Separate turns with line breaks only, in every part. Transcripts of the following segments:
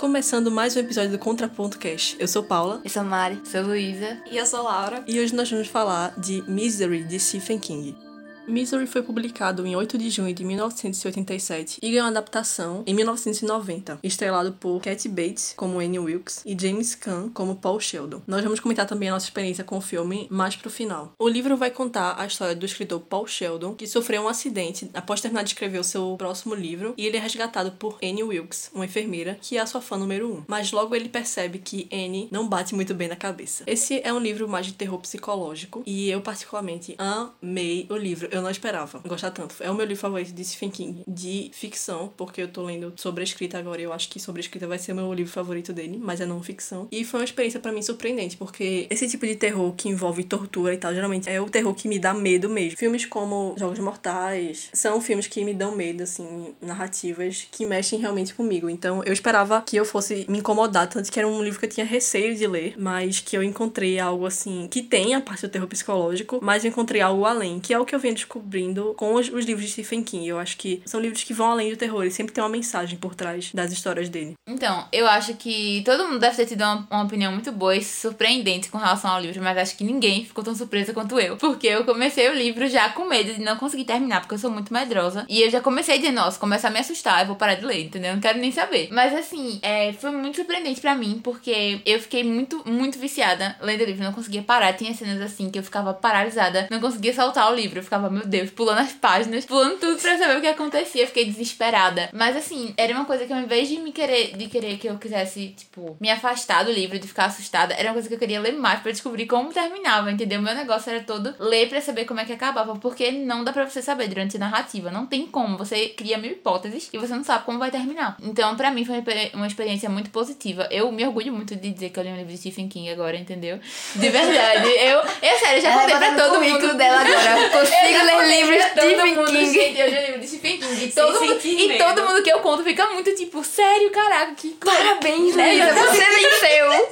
Começando mais um episódio do Contraponto Cash. Eu sou Paula.
Eu sou Mari.
Sou Luísa.
E eu sou Laura.
E hoje nós vamos falar de Misery, de Stephen King. Misery foi publicado em 8 de junho de 1987 e ganhou adaptação em 1990, estrelado por Kathy Bates como Annie Wilkes e James Caan como Paul Sheldon. Nós vamos comentar também a nossa experiência com o filme mais pro final. O livro vai contar a história do escritor Paul Sheldon, que sofreu um acidente após terminar de escrever o seu próximo livro, e ele é resgatado por Annie Wilkes, uma enfermeira, que é a sua fã número 1. Um. Mas logo ele percebe que Annie não bate muito bem na cabeça. Esse é um livro mais de terror psicológico, e eu particularmente amei o livro. Eu eu não esperava gostar tanto. É o meu livro favorito de Stephen King, de ficção, porque eu tô lendo sobre a escrita agora e eu acho que sobre a escrita vai ser o meu livro favorito dele, mas é não ficção. E foi uma experiência para mim surpreendente, porque esse tipo de terror que envolve tortura e tal, geralmente é o terror que me dá medo mesmo. Filmes como Jogos Mortais são filmes que me dão medo, assim, narrativas que mexem realmente comigo. Então eu esperava que eu fosse me incomodar, tanto que era um livro que eu tinha receio de ler, mas que eu encontrei algo assim, que tem a parte do terror psicológico, mas eu encontrei algo além, que é o que eu venho descobrindo com os, os, livros de Stephen King. Eu acho que são livros que vão além do terror, e sempre tem uma mensagem por trás das histórias dele.
Então, eu acho que todo mundo deve ter tido uma, uma opinião muito boa e surpreendente com relação ao livro, mas acho que ninguém ficou tão surpresa quanto eu. Porque eu comecei o livro já com medo de não conseguir terminar, porque eu sou muito medrosa. E eu já comecei de nossa, começar a me assustar, eu vou parar de ler, entendeu? Não quero nem saber. Mas assim, é, foi muito surpreendente para mim, porque eu fiquei muito, muito viciada lendo o livro, não conseguia parar. Tinha cenas assim que eu ficava paralisada, não conseguia soltar o livro. Eu ficava, meu Deus, pulando as páginas, pulando tudo pra saber o que acontecia. Fiquei desesperada. Mas assim, era uma coisa que ao invés de me querer, de querer que eu quisesse, tipo, me afastar do livro, de ficar assustada, era uma coisa que eu queria ler mais pra descobrir como terminava, entendeu? Meu negócio era todo ler pra saber como é que acabava, porque não dá pra você saber durante a narrativa. Não tem como. Você cria mil hipóteses e você não sabe como vai terminar. Então, pra mim, foi uma experiência muito positiva. Eu me orgulho muito de dizer que eu li um livro de Stephen King agora, entendeu? De verdade. eu, eu sério, já contei pra todo mundo.
dela agora. Consigo ler livros de Stephen
mundo,
King.
Gente, eu já de Stephen King. E todo, mundo, e todo mundo que eu conto fica muito tipo, sério, caraca, que
Parabéns, Luísa, você venceu.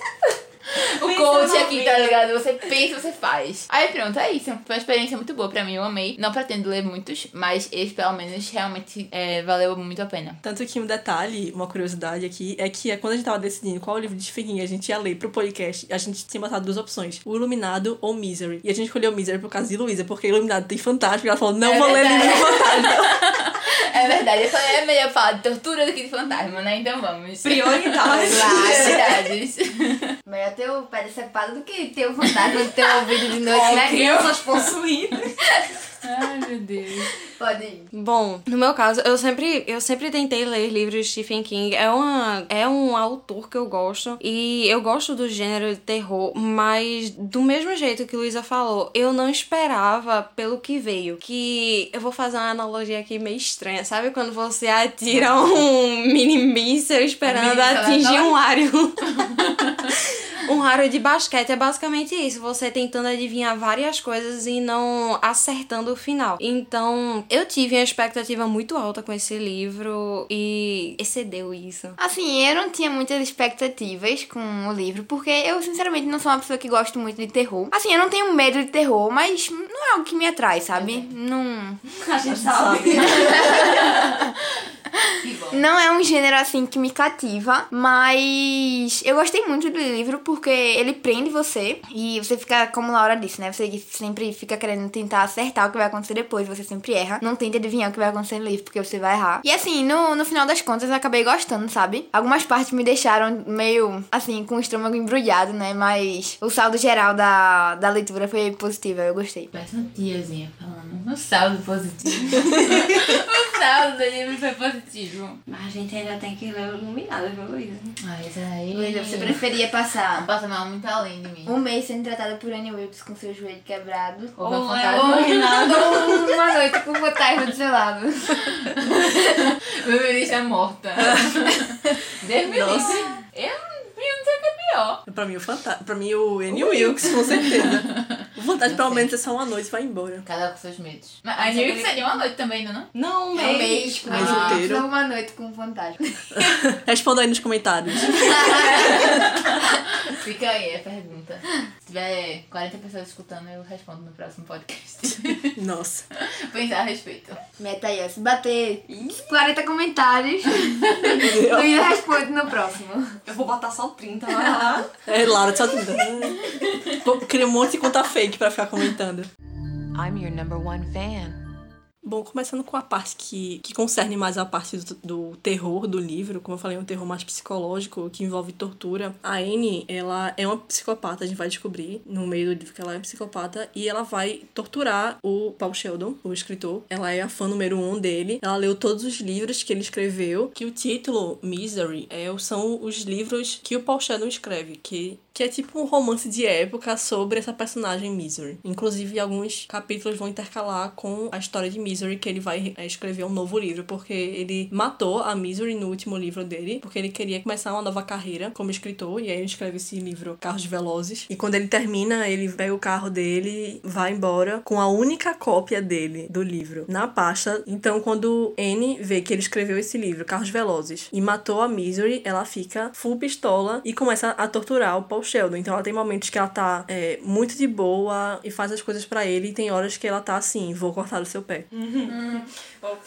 o coach aqui, tá ligado? Você pensa, você faz. Aí pronto, é isso. Foi uma experiência muito boa pra mim, eu amei. Não pretendo ler muitos, mas esse pelo menos realmente é, valeu muito a pena.
Tanto que um detalhe, uma curiosidade aqui, é que quando a gente tava decidindo qual livro de Stephen a gente ia ler pro podcast, a gente tinha botado duas opções: O Iluminado ou Misery. E a gente escolheu Misery por causa de Luísa, porque Iluminado tem fantástico. E ela falou: não
É
vou ler livro de fantasma.
É verdade, eu falei, é melhor falar de tortura do que de fantasma, né? Então vamos.
Prioridade.
Prioridades.
Melhor ter o pé decepado do que ter o fantasma de ter ouvido de noite,
Com
né?
crianças possuídas.
Ai, meu Deus.
Pode ir.
Bom, no meu caso, eu sempre, eu sempre tentei ler livros de Stephen King. É, uma, é um autor que eu gosto. E eu gosto do gênero de terror, mas do mesmo jeito que Luísa falou, eu não esperava pelo que veio. Que eu vou fazer uma analogia aqui meio estranha. Sabe quando você atira um mini míssel esperando atingir um aro? Um raro de basquete é basicamente isso, você tentando adivinhar várias coisas e não acertando o final. Então, eu tive uma expectativa muito alta com esse livro e excedeu isso.
Assim, eu não tinha muitas expectativas com o livro, porque eu, sinceramente, não sou uma pessoa que gosta muito de terror. Assim, eu não tenho medo de terror, mas não é algo que me atrai, sabe? Não.
A gente sabe.
Não é um gênero assim que me cativa, mas eu gostei muito do livro porque ele prende você e você fica, como Laura disse, né? Você sempre fica querendo tentar acertar o que vai acontecer depois, você sempre erra. Não tente adivinhar o que vai acontecer no livro porque você vai errar. E assim, no, no final das contas eu acabei gostando, sabe? Algumas partes me deixaram meio assim, com o estômago embrulhado, né? Mas o saldo geral da, da leitura foi positivo, eu gostei.
Parece uma tiazinha falando. Um saldo positivo. o saldo do livro foi positivo.
Mas a gente ainda tem que ler o Iluminado, viu, Luísa?
Mas aí.
Luísa, você preferia passar
Passa mal muito além de mim.
um mês sendo tratada por Annie Wilkes com seu joelho quebrado
Ou
Ou é
ou uma noite com o fantasma do seu lado.
Meu ministro é morta. Deus me livre. Eu, eu não sei o que é pior.
pra mim, o fantasma. Pra mim, o Annie Wilkes, com certeza. O fantasma, pelo menos, é só uma noite e vai embora.
Cada um com seus medos. Mas a New York seria uma noite também, não? é não?
Não,
É um mês com
Mês
ah,
inteiro.
uma noite com um fantasma.
Responda aí nos comentários.
Fica aí a pergunta. tiver 40 pessoas escutando, eu respondo no próximo podcast.
Nossa.
Pensar a respeito.
Meta aí, ó. Se bater 40 comentários, Luísa responde no próximo.
Eu vou botar só 30, vai lá.
É, Laura, só tudo. Cria um monte de conta fake pra ficar comentando.
I'm your number one fan.
Bom, começando com a parte que, que concerne mais a parte do, do, terror do livro, como eu falei, um terror mais psicológico, que envolve tortura. A Anne, ela é uma psicopata, a gente vai descobrir no meio do livro que ela é psicopata, e ela vai torturar o Paul Sheldon, o escritor. Ela é a fã número um dele. Ela leu todos os livros que ele escreveu, que o título Misery é, são os livros que o Paul Sheldon escreve, que que é tipo um romance de época sobre essa personagem Misery. Inclusive, alguns capítulos vão intercalar com a história de Misery, que ele vai é, escrever um novo livro, porque ele matou a Misery no último livro dele, porque ele queria começar uma nova carreira como escritor, e aí ele escreve esse livro Carros Velozes. E quando ele termina, ele pega o carro dele, vai embora com a única cópia dele do livro na pasta. Então, quando Anne vê que ele escreveu esse livro, Carros Velozes, e matou a Misery, ela fica full pistola e começa a torturar o Paul Sheldon. Então ela tem momentos que ela tá é, muito de boa e faz as coisas para ele, e tem horas que ela tá assim, vou cortar o seu pé. Mm-hmm. mm-hmm.
Uhum.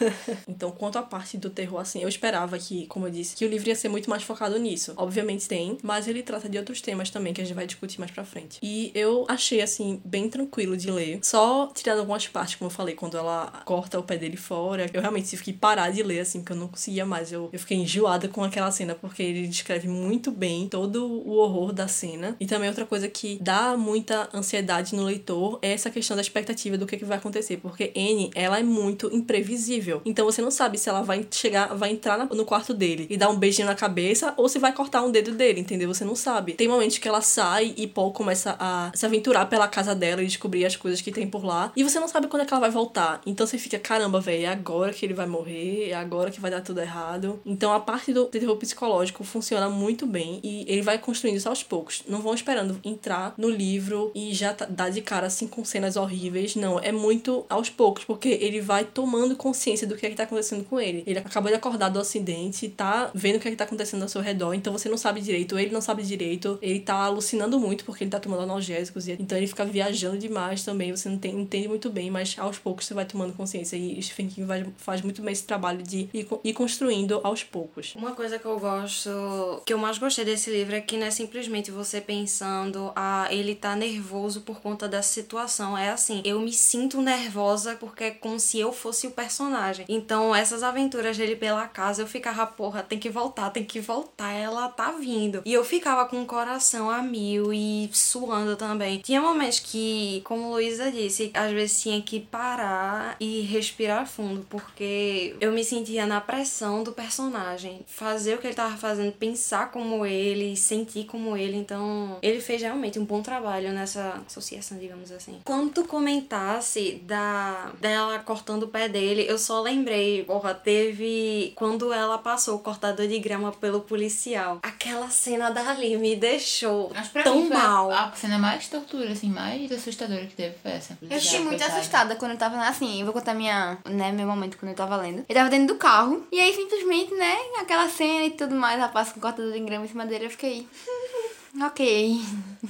então, quanto à parte do terror, assim, eu esperava que, como eu disse, que o livro ia ser muito mais focado nisso. Obviamente tem, mas ele trata de outros temas também que a gente vai discutir mais pra frente. E eu achei, assim, bem tranquilo de ler. Só tirando algumas partes, como eu falei, quando ela corta o pé dele fora, eu realmente tive que parar de ler, assim, porque eu não conseguia mais. Eu, eu fiquei enjoada com aquela cena, porque ele descreve muito bem todo o horror da cena. E também outra coisa que dá muita ansiedade no leitor é essa questão da expectativa do que, que vai acontecer, porque Anne, ela é muito imprevisível. Então você não sabe se ela vai chegar, vai entrar no quarto dele e dar um beijinho na cabeça ou se vai cortar um dedo dele, entendeu? Você não sabe. Tem momentos que ela sai e Paul começa a se aventurar pela casa dela e descobrir as coisas que tem por lá. E você não sabe quando é que ela vai voltar. Então você fica, caramba, velho, é agora que ele vai morrer, é agora que vai dar tudo errado. Então a parte do terror psicológico funciona muito bem e ele vai construindo isso aos poucos. Não vão esperando entrar no livro e já tá, dar de cara assim com cenas horríveis. Não, é muito aos poucos, porque ele vai tomando consciência do que é que tá acontecendo com ele. Ele acabou de acordar do acidente, tá vendo o que é que tá acontecendo ao seu redor, então você não sabe direito, ele não sabe direito, ele tá alucinando muito porque ele tá tomando analgésicos, e então ele fica viajando demais também, você não tem, entende muito bem, mas aos poucos você vai tomando consciência e Stephen King vai, faz muito bem esse trabalho de ir, ir construindo aos poucos.
Uma coisa que eu gosto, que eu mais gostei desse livro é que não é simplesmente você pensando, ah, ele tá nervoso por conta dessa situação, é assim, eu me sinto nervosa porque é como se eu fosse o personagem. Então, essas aventuras dele pela casa, eu ficava, porra, tem que voltar, tem que voltar, ela tá vindo. E eu ficava com o coração a mil e suando também. Tinha momentos que, como Luísa disse, às vezes tinha que parar e respirar fundo, porque eu me sentia na pressão do personagem. Fazer o que ele tava fazendo, pensar como ele, sentir como ele. Então, ele fez realmente um bom trabalho nessa associação, digamos assim. Quando tu comentasse da dela cortando o pé dele, eu só lembrei, porra, teve quando ela passou o cortador de grama pelo policial. Aquela cena dali me deixou tão
mim foi
mal.
A, a cena mais tortura, assim, mais assustadora que teve foi essa.
Eu fiquei muito
Coitada.
assustada quando eu tava assim, eu vou contar minha, né, meu momento quando eu tava lendo. Eu tava dentro do carro, e aí simplesmente, né, aquela cena e tudo mais, ela passa com cortador de grama em cima dele, eu fiquei. Ok.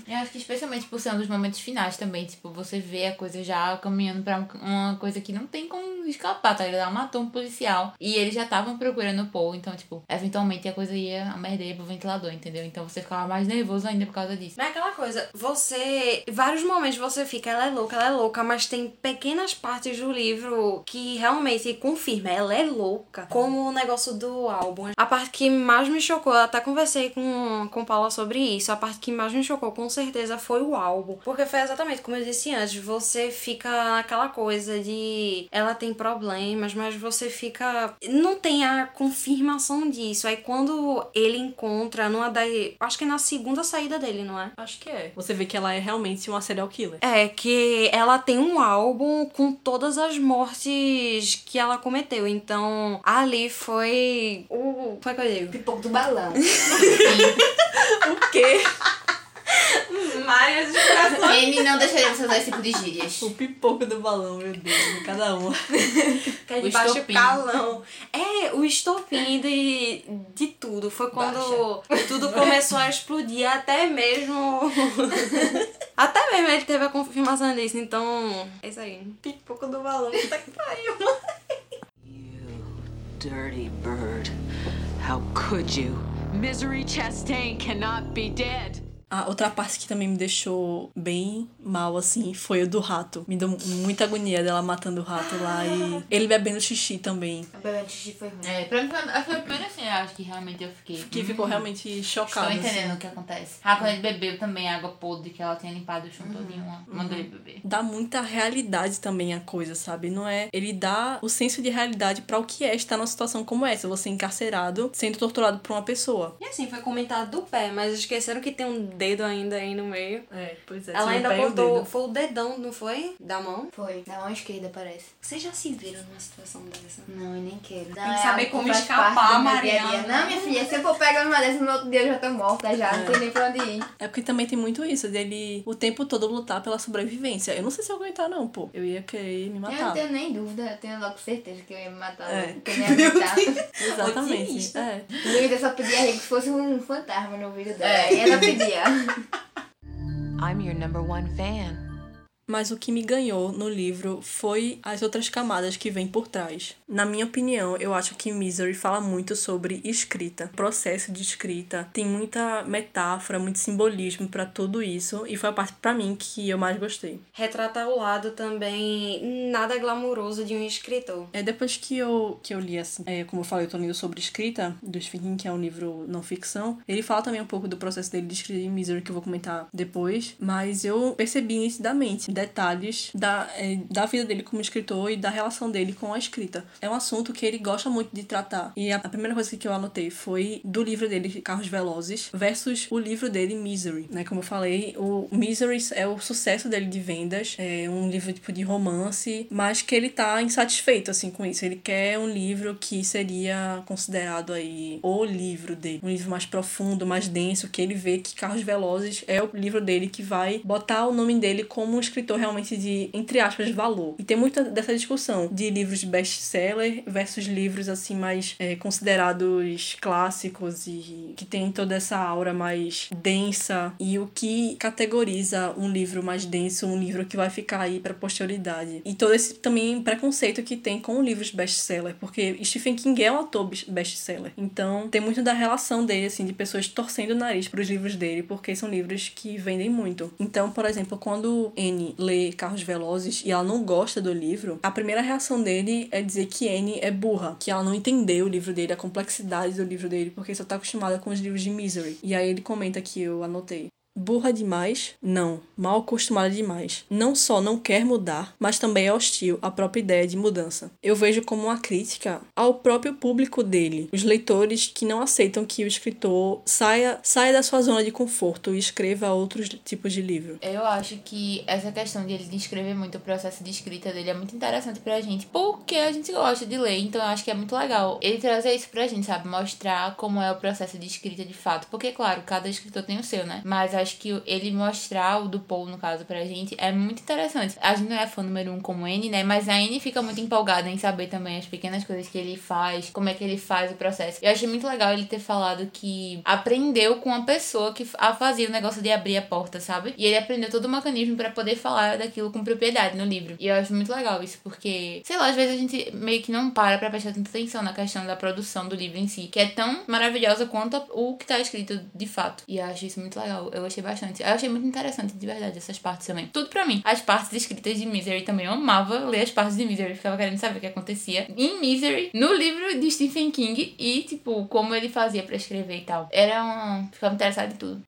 Eu acho que especialmente por ser um dos momentos finais também, tipo, você vê a coisa já caminhando pra um- uma coisa que não tem como escapar, tá ligado? Matou um policial e eles já estavam procurando o Paul, então, tipo, eventualmente a coisa ia, a merda ia pro ventilador, entendeu? Então você ficava mais nervoso ainda por causa disso.
Mas é aquela coisa, você. Vários momentos você fica, ela é louca, ela é louca, mas tem pequenas partes do livro que realmente confirma, ela é louca. Como o negócio do álbum. A parte que mais me chocou, eu até conversei com, com Paula sobre isso. A parte que mais me chocou, com certeza, foi o álbum. Porque foi exatamente como eu disse antes, você fica naquela coisa de ela tem problemas, mas você fica. Não tem a confirmação disso. Aí quando ele encontra numa da. Acho que é na segunda saída dele, não é?
Acho que é. Você vê que ela é realmente uma serial killer.
É, que ela tem um álbum com todas as mortes que ela cometeu. Então, ali foi o. Como é que eu digo?
Pipoco do balão.
O quê?
várias expressões.
Ele não deixaria você usar esse tipo de gírias.
O pipoco do balão, meu Deus, cada uma.
Que é
O
de baixo
estopim.
calão. É, o estopim de, de tudo. Foi quando tudo começou a explodir, até mesmo. até mesmo ele teve a confirmação disso. Então, é isso aí. Pipoco do balão, puta que pariu.
Dirty bird. How could you? Misery Chastain cannot be dead.
A outra parte que também me deixou bem mal, assim, foi o do rato. Me deu muita agonia dela matando o rato lá e ele bebendo xixi também.
De xixi foi ruim.
É, pra mim foi, foi a primeira cena, eu acho que realmente eu fiquei.
Que ficou realmente
Estou
chocado.
entendendo
assim.
o que acontece. Ah, quando ele bebeu também a água podre que ela tinha limpado o chão todinho lá. Mandou ele beber.
Dá muita realidade também a coisa, sabe? Não é. Ele dá o senso de realidade pra o que é estar numa situação como essa. Você encarcerado, sendo torturado por uma pessoa.
E assim, foi comentado do pé, mas esqueceram que tem um dedo ainda aí no meio.
É, pois é.
Ela ainda cortou. Foi o dedão, não foi? Da mão.
Foi. Da mão esquerda, parece.
Vocês já se viram numa situação dessa?
Não, eu nem quero.
Tem que saber como escapar, Mariana.
Não, minha filha, se eu for pegar uma dessas no outro dia eu já tô morta já. Não tem nem pra onde ir.
É porque também tem muito isso, dele o tempo todo lutar pela sobrevivência. Eu não sei se eu aguentar, não, pô. Eu ia querer me
Eu não
matar.
tenho nem dúvida, eu tenho logo certeza que eu ia me matar.
É.
Que eu nem ia aguentar.
Exatamente.
Otimista.
É.
Eu só pedia a Rick que fosse um fantasma no ouvido dela.
É.
E ela pedia.
I'm your number one fan.
Mas o que me ganhou no livro foi as outras camadas que vêm por trás. Na minha opinião, eu acho que Misery fala muito sobre escrita, processo de escrita, tem muita metáfora, muito simbolismo pra tudo isso, e foi a parte pra mim que eu mais gostei.
Retrata o lado também nada glamuroso de um escritor.
É depois que eu, que eu li, assim, é, como eu falei, eu tô lendo sobre escrita, do Stephen que é um livro não ficção. Ele fala também um pouco do processo dele de escrever Misery, que eu vou comentar depois. Mas eu percebi nitidamente detalhes da, é, da vida dele como escritor e da relação dele com a escrita. É um assunto que ele gosta muito de tratar. E a, a primeira coisa que eu anotei foi do livro dele, Carros Velozes, versus o livro dele, Misery. Né? Como eu falei, o Misery é o sucesso dele de vendas. É um livro tipo de romance, mas que ele tá insatisfeito assim com isso. Ele quer um livro que seria considerado aí o livro dele, um livro mais profundo, mais denso, que ele vê que Carros Velozes é o livro dele que vai botar o nome dele como um escritor realmente de entre aspas valor. E tem muita dessa discussão de livros best-seller versus livros assim mais é, considerados clássicos e que tem toda essa aura mais densa e o que categoriza um livro mais denso, um livro que vai ficar aí para posterioridade. E todo esse também preconceito que tem com livros best-seller, porque Stephen King é um autor best-seller. Então, tem muito da relação dele assim de pessoas torcendo o nariz para os livros dele, porque são livros que vendem muito. Então, por exemplo, quando Anne lê Carros Velozes e ela não gosta do livro, a primeira reação dele é dizer que Anne é burra, que ela não entendeu o livro dele, a complexidade do livro dele, porque só tá acostumada com os livros de Misery. E aí ele comenta que eu anotei. Burra demais? Não. Mal acostumada demais. Não só não quer mudar, mas também é hostil à própria ideia de mudança. Eu vejo como uma crítica ao próprio público dele, os leitores que não aceitam que o escritor saia, saia da sua zona de conforto e escreva outros tipos de livro.
Eu acho que essa questão de ele descrever muito o processo de escrita dele é muito interessante pra gente, porque a gente gosta de ler, então eu acho que é muito legal ele trazer isso pra gente, sabe? Mostrar como é o processo de escrita de fato. Porque, claro, cada escritor tem o seu, né? Mas acho que ele mostrar o do Paul, no caso, pra gente é muito interessante. A gente não é fã número um como N, né? Mas a N fica muito empolgada em saber também as pequenas coisas que ele faz, como é que ele faz o processo. Eu achei muito legal ele ter falado que aprendeu com uma pessoa que a fazia o negócio de abrir a porta, sabe? E ele aprendeu todo o mecanismo pra poder falar daquilo com propriedade no livro. E eu acho muito legal isso, porque, sei lá, às vezes a gente meio que não para pra prestar tanta atenção na questão da produção do livro em si, que é tão maravilhosa quanto o que tá escrito de fato. E eu acho isso muito legal. Eu gostei bastante. Eu achei muito interessante, de verdade, essas partes também. Tudo pra mim. As partes escritas de Misery também. Eu amava ler as partes de Misery. Ficava querendo saber o que acontecia em Misery, no livro de Stephen King e, tipo, como ele fazia pra escrever e tal. Era um. Ficava interessado em tudo.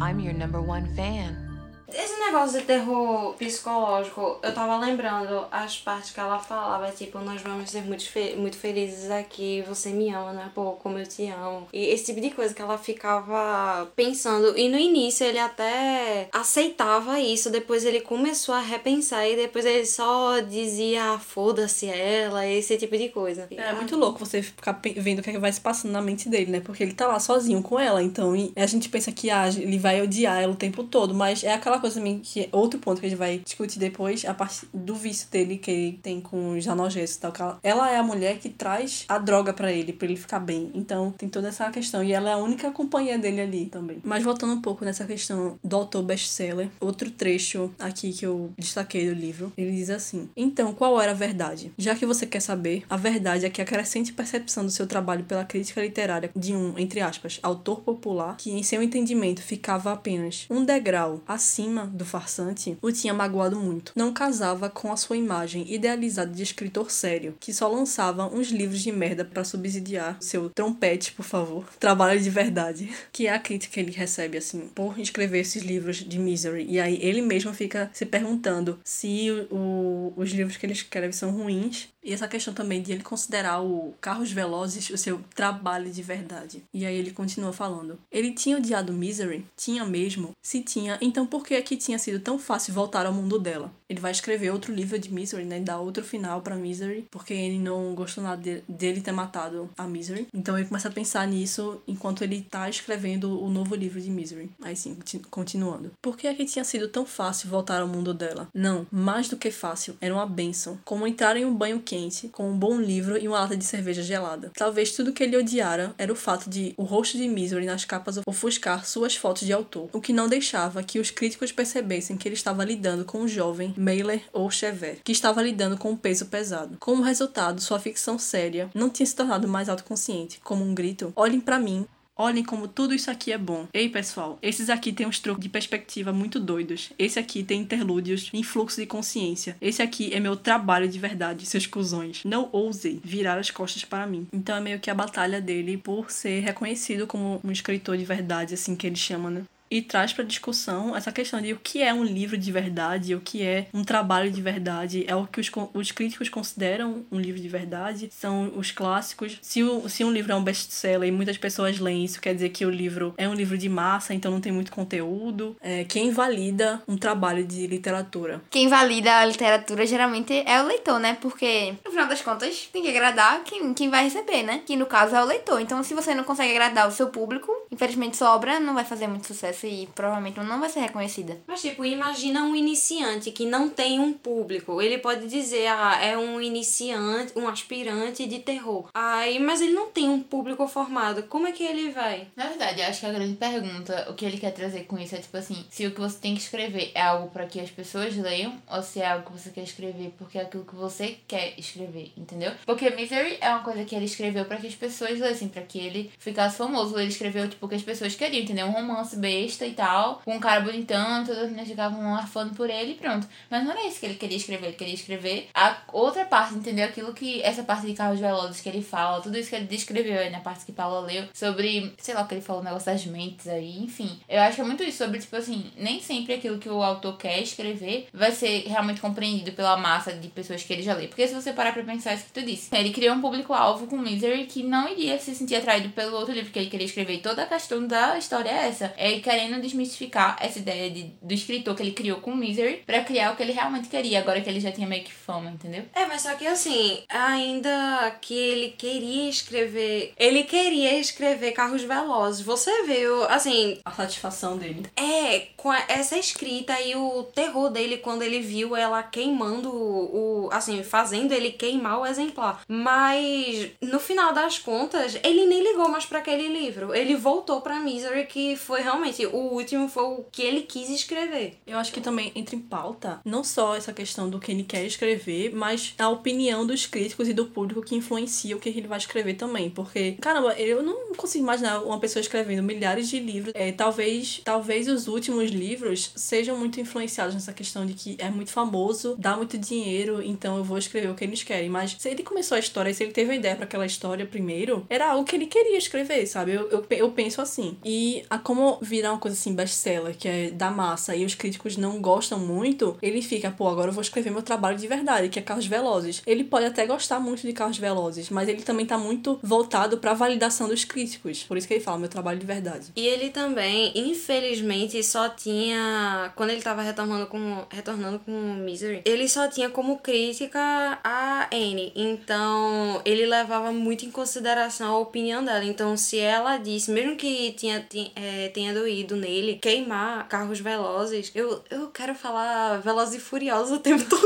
I'm your number one fan.
Esse negócio de terror psicológico, eu tava lembrando as partes que ela falava, tipo, nós vamos ser muito, fe muito felizes aqui, você me ama, né? Pô, como eu te amo. E esse tipo de coisa que ela ficava pensando. E no início ele até aceitava isso, depois ele começou a repensar e depois ele só dizia, ah, foda-se ela, esse tipo de coisa.
É muito louco você ficar vendo o que, é que vai se passando na mente dele, né? Porque ele tá lá sozinho com ela, então a gente pensa que ah, ele vai odiar ela o tempo todo, mas é aquela coisa também que é outro ponto que a gente vai discutir depois, a parte do vício dele que ele tem com os analgésicos e tal. ela, é a mulher que traz a droga pra ele, pra ele ficar bem. Então tem toda essa questão. E ela é a única companhia dele ali também. Mas voltando um pouco nessa questão do autor best-seller, outro trecho aqui que eu destaquei do livro, ele diz assim: Então, qual era a verdade? Já que você quer saber, a verdade é que a crescente percepção do seu trabalho pela crítica literária de um, entre aspas, autor popular, que em seu entendimento ficava apenas um degrau acima do farsante, o tinha magoado muito. Não casava com a sua imagem idealizada de escritor sério, que só lançava uns livros de merda para subsidiar seu trompete, por favor, trabalho de verdade, que é a crítica que ele recebe assim por escrever esses livros de misery. E aí ele mesmo fica se perguntando se o- os livros que ele escreve são ruins e essa questão também de ele considerar o Carros Velozes o seu trabalho de verdade. E aí ele continua falando. Ele tinha odiado Misery? Tinha mesmo? Se tinha, então por que é que tinha sido tão fácil voltar ao mundo dela? Ele vai escrever outro livro de Misery, né? Dar outro final pra Misery, porque ele não gostou nada de- dele ter matado a Misery. Então ele começa a pensar nisso enquanto ele tá escrevendo o novo livro de Misery. Aí sim, conti- continuando. Por que é que tinha sido tão fácil voltar ao mundo dela? Não, mais do que fácil, era uma benção. Como entrar em um banho quente, com um bom livro e uma lata de cerveja gelada. Talvez tudo que ele odiara era o fato de o rosto de Misery nas capas ofuscar suas fotos de autor, o que não deixava que os críticos percebessem que ele estava lidando com um jovem Mailer ou Chever, que estava lidando com um peso pesado. Como resultado, sua ficção séria não tinha se tornado mais autoconsciente, como um grito: olhem pra mim, Olhem como tudo isso aqui é bom. Ei, pessoal, esses aqui têm uns truques de perspectiva muito doidos. Esse aqui tem interlúdios em fluxo de consciência. Esse aqui é meu trabalho de verdade, seus cuzões. Não ousem virar as costas para mim. Então é meio que a batalha dele por ser reconhecido como um escritor de verdade, assim que ele chama, né? E traz para discussão essa questão de o que é um livro de verdade, o que é um trabalho de verdade, é o que os, os críticos consideram um livro de verdade, são os clássicos. Se, o, se um livro é um best-seller e muitas pessoas leem isso, quer dizer que o livro é um livro de massa, então não tem muito conteúdo. É, quem valida um trabalho de literatura?
Quem valida a literatura geralmente é o leitor, né? Porque, no final das contas, tem que agradar quem, quem vai receber, né? Que no caso é o leitor. Então, se você não consegue agradar o seu público, infelizmente sua obra não vai fazer muito sucesso e provavelmente não vai ser reconhecida.
Mas, tipo, imagina um iniciante que não tem um público. Ele pode dizer, ah, é um iniciante, um aspirante de terror. Aí, mas ele não tem um público formado. Como é que ele vai?
Na verdade, eu acho que a grande pergunta, o que ele quer trazer com isso é tipo assim, se o que você tem que escrever é algo pra que as pessoas leiam, ou se é algo que você quer escrever porque é aquilo que você quer escrever, entendeu? Porque Misery é uma coisa que ele escreveu pra que as pessoas lessem, pra que ele ficasse famoso. Ele escreveu tipo o que as pessoas queriam, entendeu? Um romance besta e tal, com um cara bonitão, todas as meninas ficavam arfando por ele e pronto. Mas não era isso que ele queria escrever, ele queria escrever a outra parte, entendeu? Aquilo que essa parte de carros velozes que ele fala, tudo isso que ele descreveu aí na parte que Paula leu, sobre, sei lá, o que ele falou, o negócio das mentes aí, enfim. Eu acho que é muito isso, sobre, tipo assim, nem sempre aquilo que o autor quer escrever vai ser realmente compreendido pela massa de pessoas que ele já lê. Porque se você parar pra pensar isso que tu disse, ele criou um público-alvo com Misery que não iria se sentir atraído pelo outro livro, que ele queria escrever. E toda a questão da história é essa. É ele querendo desmistificar essa ideia de, do escritor que ele criou com Misery pra criar o que ele realmente queria, agora que ele já tinha meio que fama, entendeu?
É, mas só que assim, ainda que ele queria escrever. Ele queria escrever Carros Velozes. Você viu, assim,
A satisfação dele.
É, com a- essa escrita e o terror dele quando ele viu ela queimando o, o- assim, fazendo ele queimar o exemplar. Mas no final das contas, ele nem ligou mais pra aquele livro. Ele voltou pra Misery, que foi realmente o último foi o que ele quis escrever.
Eu acho que também entra em pauta não só essa questão do que ele quer escrever, mas a opinião dos críticos e do público que influencia o que ele vai escrever também. Porque, caramba, eu não consigo imaginar uma pessoa escrevendo milhares de livros. É, talvez, talvez os últimos livros sejam muito influenciados nessa questão de que é muito famoso, dá muito dinheiro, então eu vou escrever o que eles querem. Mas se ele começou a história, se ele teve a ideia para aquela história primeiro, era algo que ele queria escrever, sabe? Eu, eu, eu penso assim. E a como virar coisa assim, best-seller, que é da massa, e os críticos não gostam muito, ele fica, pô, agora eu vou escrever meu trabalho de verdade, que é Carros Velozes. Ele pode até gostar muito de Carros Velozes, mas ele também tá muito voltado pra validação dos críticos. Por isso que ele fala, meu trabalho de verdade.
E ele também, infelizmente, só tinha. Quando ele tava retornando com, retornando com Misery, ele só tinha como crítica a Anne. Então, ele levava muito em consideração a opinião dela. Então, se ela disse, mesmo que tinha, tinha, é, tenha doído nele, queimar carros velozes, eu, eu quero falar Velozes e Furiosos o tempo todo.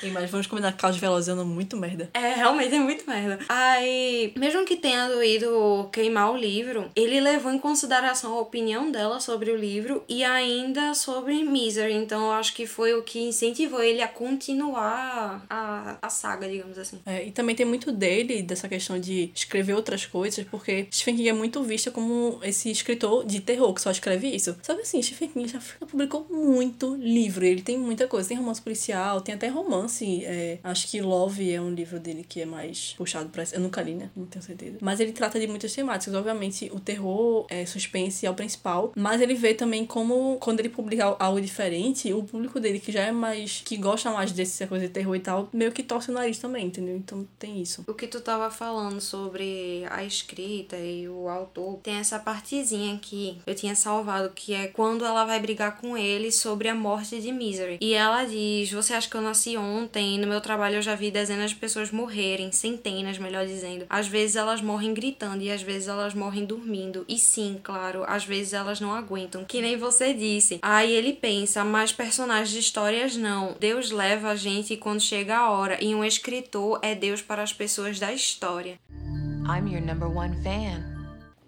Sim, mas vamos combinar que Carros Velozes andam muito merda.
É, realmente é muito merda. Aí, mesmo que tenha doído queimar o livro, ele levou em consideração a opinião dela sobre o livro e ainda sobre Misery. Então, eu acho que foi o que incentivou ele a continuar a, a saga, digamos assim.
É, e também tem muito dele, dessa questão de escrever outras coisas, porque Stephen King é muito visto como esse escritor de terror que só escreve isso. Sabe assim, Stephen King já publicou muito livro, ele tem muita coisa. Tem romance policial, tem até romance. É, acho que Love é um livro dele que é mais puxado pra. Eu nunca li, né? Não tenho certeza. Mas ele trata de muitas temáticas. Obviamente, o terror, é, suspense é o principal. Mas ele vê também como, quando ele publica algo diferente, o público dele, que já é mais. que gosta mais dessa coisa de terror e tal, meio que torce o nariz também, entendeu? Então tem isso.
O que tu tava falando sobre a escrita e o autor, tem essa partezinha aqui eu tinha salvado, que é quando ela vai brigar com ele sobre a morte de Misery. E ela diz: Você acha que eu nasci ontem? No meu trabalho eu já vi dezenas de pessoas morrerem, centenas, melhor dizendo. Às vezes elas morrem gritando e às vezes elas morrem dormindo. E sim, claro, às vezes elas não aguentam, que nem você disse. Aí ele pensa: Mas personagens de histórias não. Deus leva a gente quando chega a hora, e um escritor é Deus para as pessoas da história.
I'm your number one fan.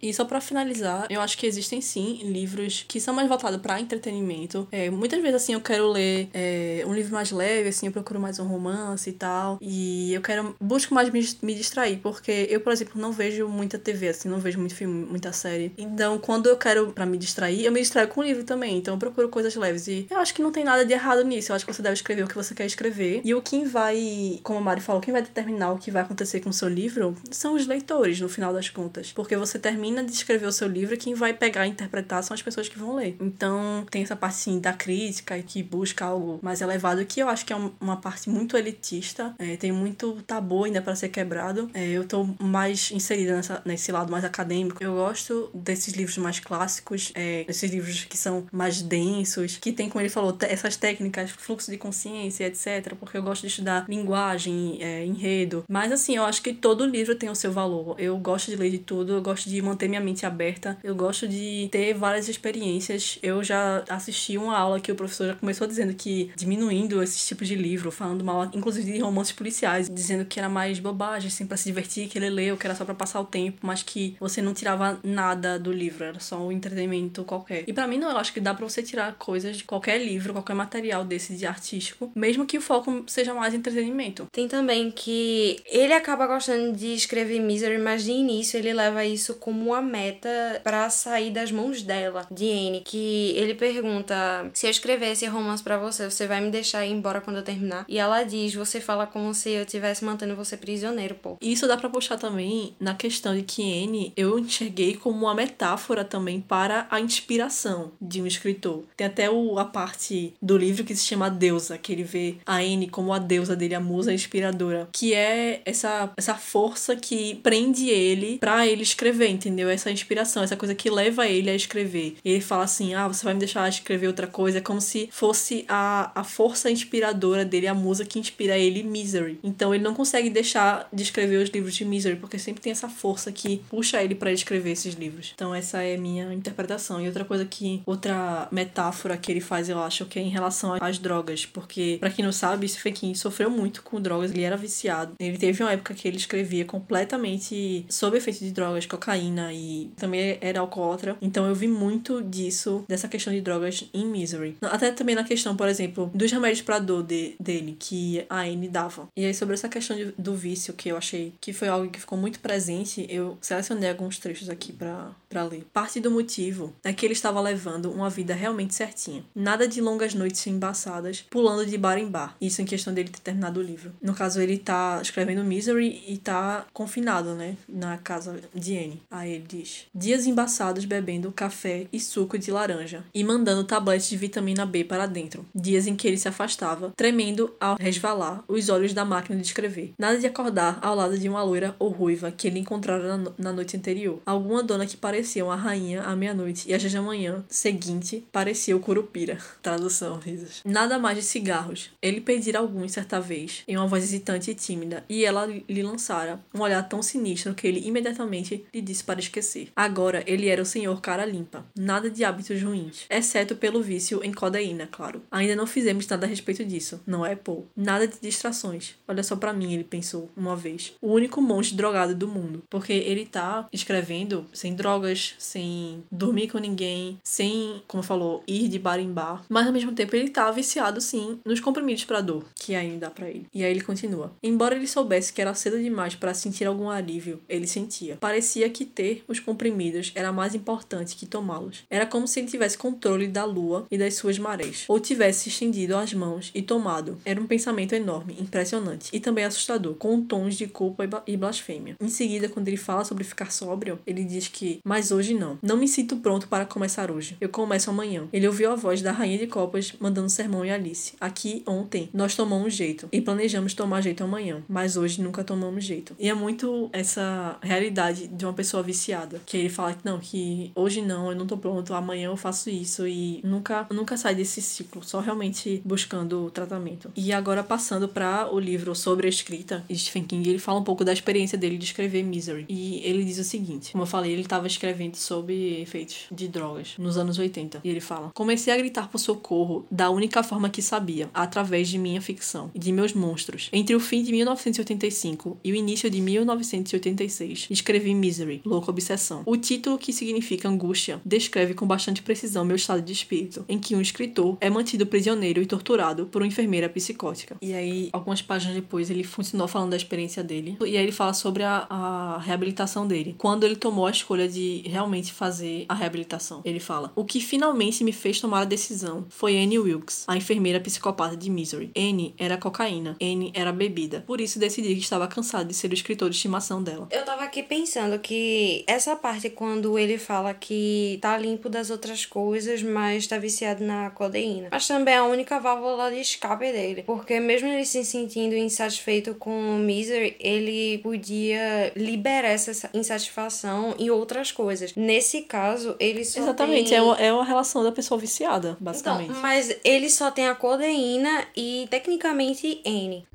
E só pra finalizar, eu acho que existem sim livros que são mais voltados pra entretenimento. É, muitas vezes, assim, eu quero ler é, um livro mais leve, assim, eu procuro mais um romance e tal. E eu quero. Busco mais me, me distrair, porque eu, por exemplo, não vejo muita TV, assim, não vejo muito filme, muita série. Então, quando eu quero pra me distrair, eu me distraio com o livro também. Então, eu procuro coisas leves. E eu acho que não tem nada de errado nisso. Eu acho que você deve escrever o que você quer escrever. E o quem vai, como a Mari falou, quem vai determinar o que vai acontecer com o seu livro são os leitores, no final das contas. Porque você termina termina de escrever o seu livro, quem vai pegar e interpretar são as pessoas que vão ler. Então, tem essa parte, sim, da crítica que busca algo mais elevado, que eu acho que é uma parte muito elitista. É, tem muito tabu ainda para ser quebrado. É, eu tô mais inserida nessa, nesse lado mais acadêmico. Eu gosto desses livros mais clássicos, é, esses livros que são mais densos, que tem, como ele falou, essas técnicas, fluxo de consciência, etc. Porque eu gosto de estudar linguagem, é, enredo. Mas, assim, eu acho que todo livro tem o seu valor. Eu gosto de ler de tudo, eu gosto de manter minha mente aberta. Eu gosto de ter várias experiências. Eu já assisti uma aula que o professor já começou dizendo que diminuindo esses tipos de livro, falando mal, inclusive de romances policiais, dizendo que era mais bobagem, assim, pra se divertir, que ele leu, que era só para passar o tempo, mas que você não tirava nada do livro, era só um entretenimento qualquer. E para mim não, eu acho que dá para você tirar coisas de qualquer livro, qualquer material desse de artístico, mesmo que o foco seja mais entretenimento.
Tem também que ele acaba gostando de escrever Misery, mas de início ele leva isso como uma meta para sair das mãos dela, de Anne, que ele pergunta: "Se eu escrever esse romance para você, você vai me deixar ir embora quando eu terminar?" E ela diz: "Você fala como se eu estivesse mantendo você prisioneiro, pô."
Isso dá para puxar também na questão de que Anne eu enxerguei como uma metáfora também para a inspiração de um escritor. Tem até o, a parte do livro que se chama Deusa, que ele vê a Anne como a deusa dele, a musa inspiradora, que é essa essa força que prende ele para ele escrever, entendeu? Essa inspiração, essa coisa que leva ele a escrever. Ele fala assim: "Ah, você vai me deixar escrever outra coisa", é como se fosse a, a força inspiradora dele, a musa que inspira ele, Misery. Então ele não consegue deixar de escrever os livros de Misery, porque sempre tem essa força que puxa ele para escrever esses livros. Então essa é a minha interpretação. E outra coisa que outra metáfora que ele faz, eu acho, que é em relação às drogas, porque para quem não sabe, Stephen sofreu muito com drogas, ele era viciado. Ele teve uma época que ele escrevia completamente sob efeito de drogas, cocaína e também era alcoólatra. Então eu vi muito disso, dessa questão de drogas em Misery. Até também na questão, por exemplo, dos remédios pra dor de, dele, que a Anne dava. E aí sobre essa questão de, do vício, que eu achei que foi algo que ficou muito presente, eu selecionei alguns trechos aqui pra ler. Parte do motivo é que ele estava levando uma vida realmente certinha. Nada de longas noites embaçadas, pulando de bar em bar. Isso em questão dele ter terminado o livro. No caso, ele tá escrevendo Misery e tá confinado, né? Na casa de Anne. Aí ele diz: Dias embaçados bebendo café e suco de laranja e mandando tabletes de vitamina B para dentro. Dias em que ele se afastava, tremendo ao resvalar os olhos da máquina de escrever. Nada de acordar ao lado de uma loira ou ruiva que ele encontrara na, na noite anterior. Alguma dona que parecia uma rainha à meia-noite e às da manhã seguinte parecia o Curupira. Tradução, risos. Nada mais de cigarros. Ele pedira alguns certa vez, em uma voz hesitante e tímida, e ela lhe lançara um olhar tão sinistro que ele imediatamente lhe disse para esquecer. Agora ele era o senhor cara limpa. Nada de hábitos ruins, exceto pelo vício em codeína, claro. Ainda não fizemos nada a respeito disso, não é, Paul? Nada de distrações. Olha só para mim, ele pensou uma vez. O único monge drogado do mundo. Porque ele tá escrevendo sem drogas, sem dormir com ninguém, sem, como falou, ir de bar em bar. Mas ao mesmo tempo ele tá viciado sim nos comprimidos para dor que ainda dá para ele. E aí ele continua. Embora ele soubesse que era cedo demais para sentir algum alívio, ele sentia. Parecia que ter os comprimidos era mais importante que tomá-los. Era como se ele tivesse controle da lua e das suas marés, ou tivesse estendido as mãos e tomado. Era um pensamento enorme, impressionante e também assustador, com tons de culpa e blasfêmia. Em seguida, quando ele fala sobre ficar sóbrio, ele diz que, mas hoje não. Não me sinto pronto para começar hoje. Eu começo amanhã. Ele ouviu a voz da rainha de copas mandando sermão em Alice. Aqui, ontem, nós tomamos jeito e planejamos tomar jeito amanhã, mas hoje nunca tomamos jeito. E é muito essa realidade de uma pessoa viciada, que ele fala que não, que hoje não, eu não tô pronto, amanhã eu faço isso e nunca nunca sai desse ciclo, só realmente buscando o tratamento. E agora passando para o livro sobre a escrita Stephen King, ele fala um pouco da experiência dele de escrever Misery. E ele diz o seguinte, como eu falei, ele estava escrevendo sobre efeitos de drogas nos anos 80. E ele fala: "Comecei a gritar por socorro da única forma que sabia, através de minha ficção e de meus monstros. Entre o fim de 1985 e o início de 1986, escrevi Misery, Obsessão. O título, que significa angústia, descreve com bastante precisão meu estado de espírito, em que um escritor é mantido prisioneiro e torturado por uma enfermeira psicótica. E aí, algumas páginas depois, ele continuou falando da experiência dele. E aí ele fala sobre a, a reabilitação dele. Quando ele tomou a escolha de realmente fazer a reabilitação. Ele fala: O que finalmente me fez tomar a decisão foi Annie Wilkes, a enfermeira psicopata de Misery. Annie era cocaína, N era bebida. Por isso decidi que estava cansado de ser o escritor de estimação dela.
Eu tava aqui pensando que essa parte quando ele fala que tá limpo das outras coisas, mas tá viciado na codeína. Mas também é a única válvula de escape dele. Porque mesmo ele se sentindo insatisfeito com o Misery, ele podia liberar essa insatisfação em outras coisas. Nesse caso, ele só
Exatamente,
tem...
é, uma, é uma relação da pessoa viciada, basicamente.
Então, mas ele só tem a codeína e tecnicamente N.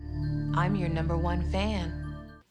I'm your number one fan.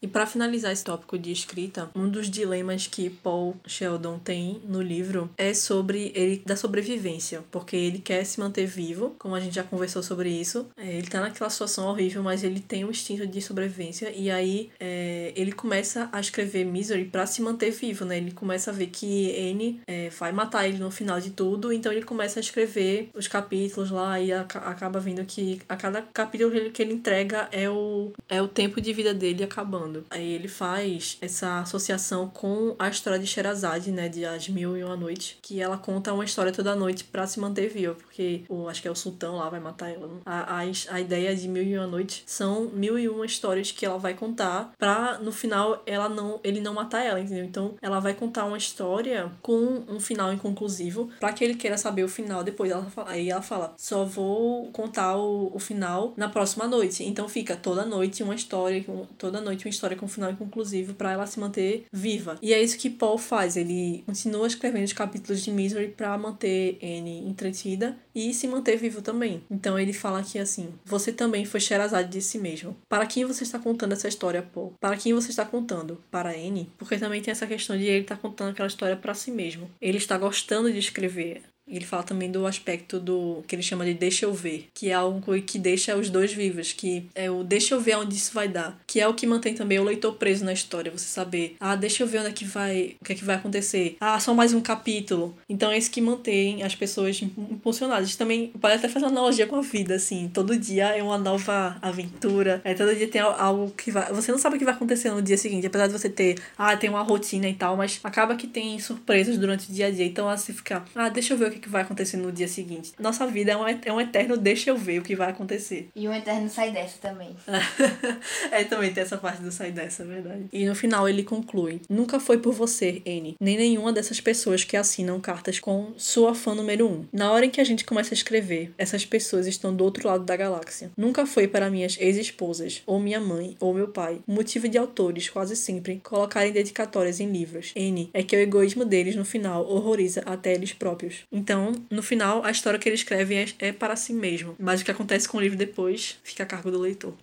E para finalizar esse tópico de escrita, um dos dilemas que Paul Sheldon tem no livro é sobre ele da sobrevivência, porque ele quer se manter vivo, como a gente já conversou sobre isso. É, ele tá naquela situação horrível, mas ele tem um instinto de sobrevivência e aí é, ele começa a escrever Misery para se manter vivo, né? Ele começa a ver que N é, vai matar ele no final de tudo, então ele começa a escrever os capítulos lá e a, acaba vendo que a cada capítulo que ele entrega é o, é o tempo de vida dele acabando. Aí ele faz essa associação com a história de Sherazade, né, de As Mil e Uma Noite, que ela conta uma história toda noite para se manter viva, porque o, acho que é o sultão lá vai matar ela. A, a, a ideia de Mil e Uma Noite são mil e uma histórias que ela vai contar pra no final ela não ele não matar ela, entendeu? Então ela vai contar uma história com um final inconclusivo para que ele queira saber o final depois. Ela fala, aí ela fala: só vou contar o, o final na próxima noite. Então fica toda noite uma história, toda noite uma história história com um final inconclusivo para ela se manter viva. E é isso que Paul faz. Ele continua escrevendo os capítulos de Misery para manter Anne entretida e se manter vivo também. Então ele fala aqui assim: Você também foi Sherazade de si mesmo. Para quem você está contando essa história, Paul? Para quem você está contando? Para Anne? Porque também tem essa questão de ele estar tá contando aquela história para si mesmo. Ele está gostando de escrever ele fala também do aspecto do que ele chama de deixa eu ver, que é algo que deixa os dois vivos, que é o deixa eu ver onde isso vai dar, que é o que mantém também o leitor preso na história, você saber, ah, deixa eu ver onde é que vai, o que é que vai acontecer. Ah, só mais um capítulo. Então é isso que mantém as pessoas impulsionadas. Também pode até fazer uma analogia com a vida, assim, todo dia é uma nova aventura, é todo dia tem algo que vai, você não sabe o que vai acontecer no dia seguinte, apesar de você ter, ah, tem uma rotina e tal, mas acaba que tem surpresas durante o dia a dia, então assim ficar, ah, deixa eu ver o que vai acontecer no dia seguinte. Nossa vida é um, é um eterno deixa eu ver o que vai acontecer.
E o Eterno sai dessa também.
é, também tem essa parte do sai dessa, é verdade. E no final ele conclui: Nunca foi por você, N, nem nenhuma dessas pessoas que assinam cartas com sua fã número um. Na hora em que a gente começa a escrever, essas pessoas estão do outro lado da galáxia. Nunca foi para minhas ex-esposas, ou minha mãe, ou meu pai. O motivo de autores, quase sempre, colocarem dedicatórias em livros. N é que o egoísmo deles no final horroriza até eles próprios. Então, no final, a história que ele escreve é, é para si mesmo. Mas o que acontece com o livro depois fica a cargo do leitor.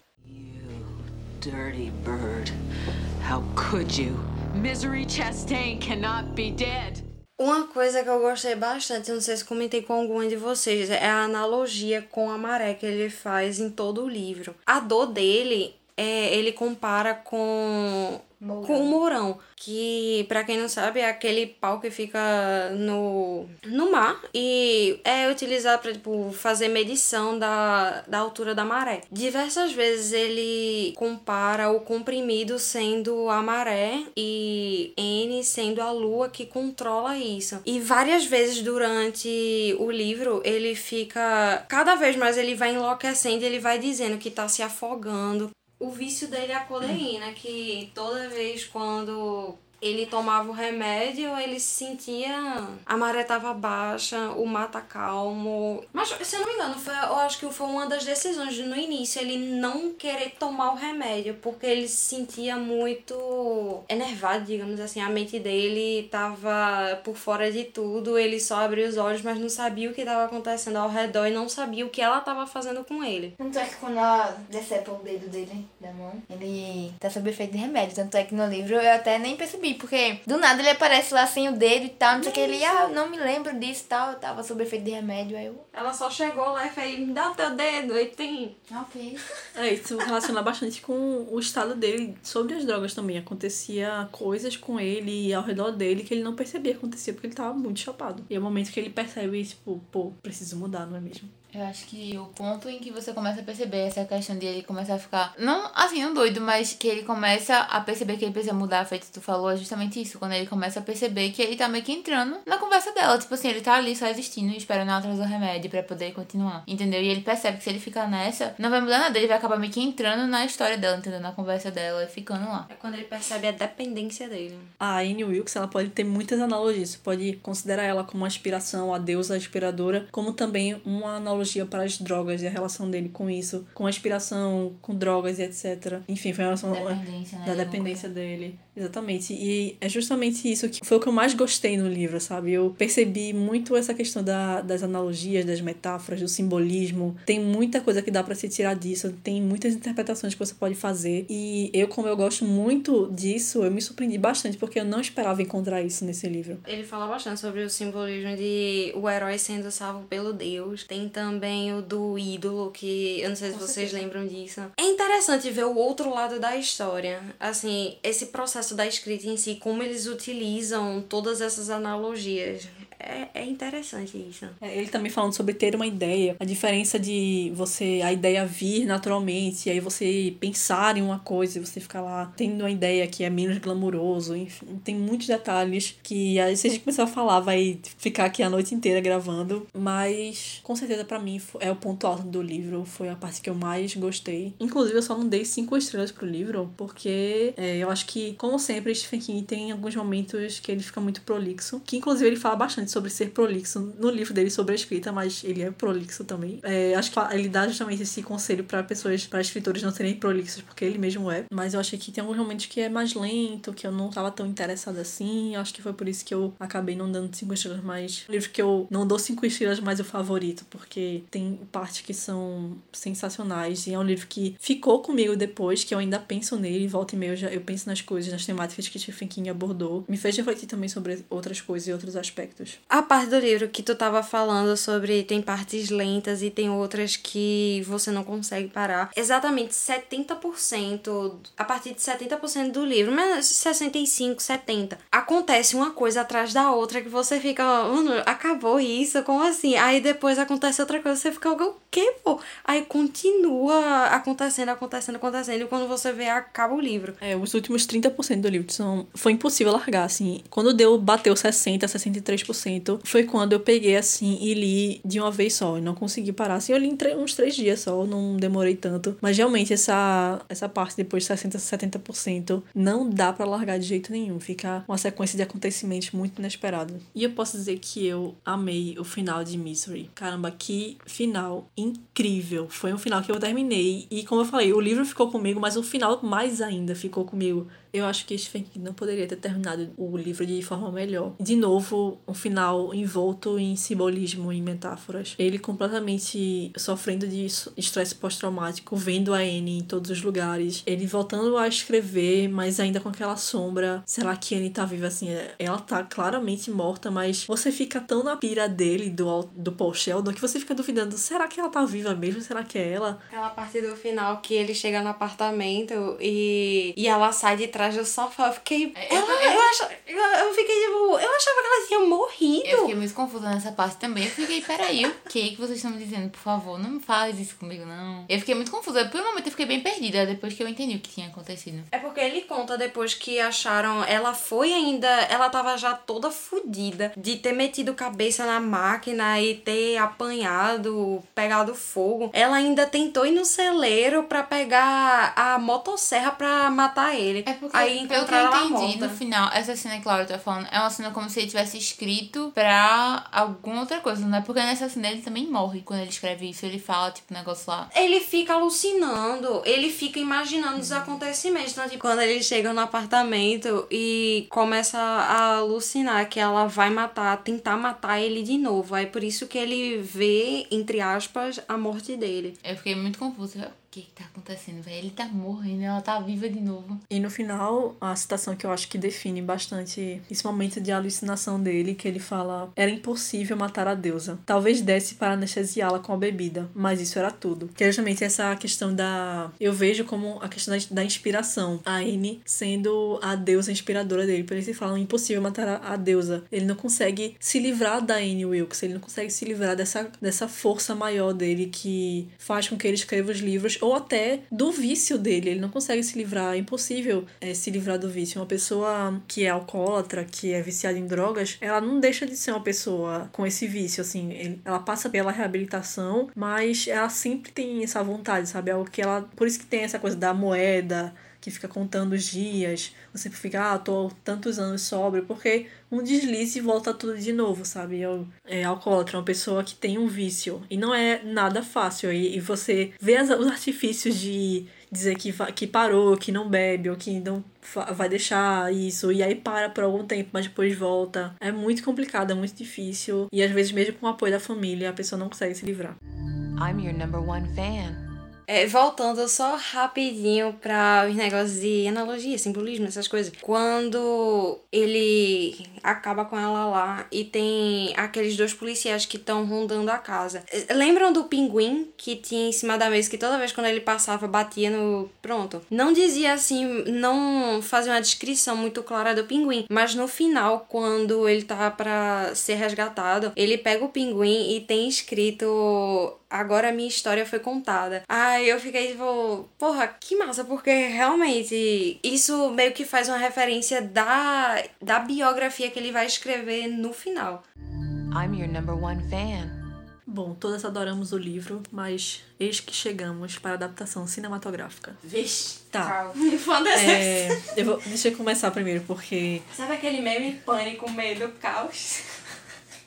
Dirty bird. How could you? Misery Chastain cannot be dead.
Uma coisa que eu gostei bastante, não sei se comentei com algum de vocês, é a analogia com a maré que ele faz em todo o livro. A dor dele, é, ele compara com
Mourão.
com o Mourão, que para quem não sabe é aquele pau que fica no, no mar e é utilizado para tipo, fazer medição da, da altura da maré. Diversas vezes ele compara o comprimido sendo a maré e N sendo a lua que controla isso. E várias vezes durante o livro ele fica cada vez mais ele vai enlouquecendo, ele vai dizendo que tá se afogando, o vício dele é a codeína, que toda vez quando ele tomava o remédio, ele se sentia. A maré tava baixa, o mar tá calmo. Mas, se eu não me engano, foi, eu acho que foi uma das decisões de, no início ele não querer tomar o remédio, porque ele se sentia muito enervado, digamos assim. A mente dele tava por fora de tudo, ele só abria os olhos, mas não sabia o que tava acontecendo ao redor e não sabia o que ela tava fazendo com ele.
Tanto é que quando ela decepa o dedo dele da mão, ele tá sob efeito de remédio. Tanto é que no livro eu até nem percebi, porque do nada ele aparece lá sem o dedo e tal, não sei o que. Ele, ah, eu não me lembro disso e tal, eu tava sob efeito de remédio. Aí eu,
Ela só chegou lá e fez: me dá o teu dedo, e tem.
ok.
É, isso relaciona bastante com o estado dele sobre as drogas também. Acontecia coisas com ele e ao redor dele que ele não percebia que acontecia porque ele tava muito chapado. E é o momento que ele percebe, tipo, pô, preciso mudar, não é mesmo?
Eu acho que o ponto em que você começa a perceber essa questão de ele começar a ficar. Não assim, um doido, mas que ele começa a perceber que ele precisa mudar, feito tu falou, é justamente isso. Quando ele começa a perceber que ele tá meio que entrando na conversa dela. Tipo assim, ele tá ali só existindo e esperando ela trazer o remédio pra poder continuar. Entendeu? E ele percebe que se ele ficar nessa, não vai mudar nada. Ele vai acabar meio que entrando na história dela, entendeu? Na conversa dela e ficando lá.
É quando ele percebe a dependência dele.
A Anne Wilkes, ela pode ter muitas analogias. Você pode considerar ela como uma inspiração, a deusa inspiradora, como também uma analogia para as drogas e a relação dele com isso, com a inspiração, com drogas e etc. Enfim, foi a relação
Dependência, né?
da dependência dele. Exatamente. E é justamente isso que foi o que eu mais gostei no livro, sabe? Eu percebi muito essa questão da, das analogias, das metáforas, do simbolismo. Tem muita coisa que dá para se tirar disso, tem muitas interpretações que você pode fazer. E eu, como eu gosto muito disso, eu me surpreendi bastante porque eu não esperava encontrar isso nesse livro.
Ele fala bastante sobre o simbolismo de o herói sendo salvo pelo Deus. Tem também o do ídolo, que eu não sei se vocês lembram disso. É interessante ver o outro lado da história. Assim, esse processo da escrita em si, como eles utilizam todas essas analogias. É, é interessante isso.
É, Ele também falando sobre ter uma ideia, a diferença de você, a ideia vir naturalmente, e aí você pensar em uma coisa e você ficar lá tendo uma ideia que é menos glamuroso, enfim, tem muitos detalhes que se a gente começar a falar vai ficar aqui a noite inteira gravando, mas com certeza pra mim é o ponto alto do livro, foi a parte que eu mais gostei. Inclusive eu só não dei cinco estrelas pro livro, porque é, eu acho que, como sempre, Stephen King tem alguns momentos que ele fica muito prolixo, que inclusive ele fala bastante sobre ser prolixo no livro dele sobre a escrita, mas ele é prolixo também. É, acho que ele dá justamente esse conselho para pessoas, para escritores não serem prolixos, porque ele mesmo é. Mas eu achei que tem alguns momentos que é mais lento, que eu não tava tão interessada assim. Acho que foi por isso que eu acabei não dando cinco estrelas, mas o livro que eu não dou cinco estrelas, mas o favorito, porque tem partes que são sensacionais e é um livro que ficou comigo depois, que eu ainda penso nele, volta e meia eu, já, eu penso nas coisas, nas temáticas que Stephen King abordou. Me fez refletir também sobre outras coisas e outros aspectos.
A parte do livro que tu tava falando sobre tem partes lentas e tem outras que você não consegue parar. Exatamente 70%, a partir de 70% do livro, mas 65, 70, acontece uma coisa atrás da outra que você fica, mano, acabou isso, como assim? Aí depois acontece outra coisa, você fica, o quê, pô? Aí continua acontecendo, acontecendo, acontecendo. E quando você vê, acaba o livro.
É, os últimos 30% do livro são. Foi impossível largar, assim. Quando deu, bateu 60%, 63%, foi quando eu peguei, assim, e li de uma vez só. E não consegui parar. Assim, eu li uns três dias só, não demorei tanto. Mas realmente, essa, essa parte depois de 60%, 70%, não dá pra largar de jeito nenhum. Fica uma sequência de acontecimentos muito inesperados. E eu posso dizer que eu amei o final de Misery. Caramba, que final incrível. Foi um final que eu terminei. E como eu falei, o livro ficou comigo, mas o final mais ainda ficou comigo. Eu acho que Stephen King não poderia ter terminado o livro de forma melhor. De novo, um final envolto em simbolismo e metáforas. Ele completamente sofrendo de estresse pós-traumático, vendo a Anne em todos os lugares. Ele voltando a escrever, mas ainda com aquela sombra. Será que Anne tá viva assim? Ela tá claramente morta, mas você fica tão na pira dele, do, do Paul Sheldon, que você fica duvidando: será que ela tá viva mesmo? Será que é ela?
Aquela parte do final que ele chega no apartamento e, e ela sai de trás do sofá. Eu fiquei.
É,
ela,
eu-
eu, eu, eu fiquei tipo. Eu achava que ela tinha morrido.
Eu fiquei muito confusa nessa parte também. Eu fiquei, peraí, o que que vocês estão me dizendo? Por favor, não me faz isso comigo, não. Eu fiquei muito confusa. Por um momento eu fiquei bem perdida, depois que eu entendi o que tinha acontecido.
É porque ele conta depois que acharam. Ela foi ainda. Ela tava já toda fodida de ter metido cabeça na máquina e ter apanhado, pegado fogo. Ela ainda tentou ir no celeiro pra pegar a motosserra pra matar ele.
É porque,
Aí
pelo que eu
encontraram ela
entendi, no final, essa cena que Laura tá falando é uma cena como se ele tivesse escrito pra alguma outra coisa, não é? Porque nessa cena ele também morre quando ele escreve isso. Ele fala, tipo, um negócio lá.
Ele fica alucinando, ele fica imaginando os acontecimentos. Então, tipo, quando ele chega no apartamento e começa a alucinar que ela vai matar, tentar matar ele de novo. Aí por isso que ele vê, entre aspas, a morte dele.
Eu fiquei muito confusa. Que que tá acontecendo, velho? Ele tá morrendo, ela tá viva de novo.
E no final, a citação que eu acho que define bastante esse momento de alucinação dele, que ele fala: Era impossível matar a deusa. Talvez desse para anestesiá-la com a bebida, mas isso era tudo. Que é justamente essa questão da. Eu vejo como a questão da- inspiração. A Anne sendo a deusa inspiradora dele. Por isso ele fala: Impossível matar a, a deusa. Ele não consegue se livrar da Anne Wilkes, ele não consegue se livrar dessa, dessa força maior dele que faz com que ele escreva os livros ou até do vício dele. Ele não consegue se livrar, é impossível é, se livrar do vício. Uma pessoa que é alcoólatra, que é viciada em drogas, ela não deixa de ser uma pessoa com esse vício, assim. ela passa pela reabilitação, mas ela sempre tem essa vontade, sabe? É Algo que ela. Por isso que tem essa coisa da moeda. Que fica contando os dias, você fica, ah, tô tantos anos sóbrio, porque um deslize volta tudo de novo, sabe? Eu, é alcoólatra, uma pessoa que tem um vício. E não é nada fácil. E, e você vê as- os artifícios de dizer que, que parou, que não bebe, ou que não vai deixar isso, e aí para por algum tempo, mas depois volta. É muito complicado, é muito difícil. E às vezes, mesmo com o apoio da família, a pessoa não consegue se livrar.
I'm your number one fan.
É, voltando só rapidinho para os negócios de analogia, simbolismo, essas coisas. Quando ele acaba com ela lá e tem aqueles dois policiais que estão rondando a casa. Eh, Lembram do pinguim que tinha em cima da mesa que toda vez quando ele passava batia no. Pronto. Não dizia assim, não fazia uma descrição muito clara do pinguim, mas no final, quando ele tá pra ser resgatado, ele pega o pinguim e tem escrito agora a minha história foi contada. Aí eu fiquei tipo, porra, que massa, porque realmente isso meio que faz uma referência da, da biografia que ele vai escrever no final.
I'm your number one fan.
Bom, todas adoramos o livro, mas eis que chegamos para a adaptação cinematográfica.
Vixe,
Tá.
Fã
É, eu vou, deixa eu começar primeiro, porque
Sabe aquele meme pânico, medo, caos?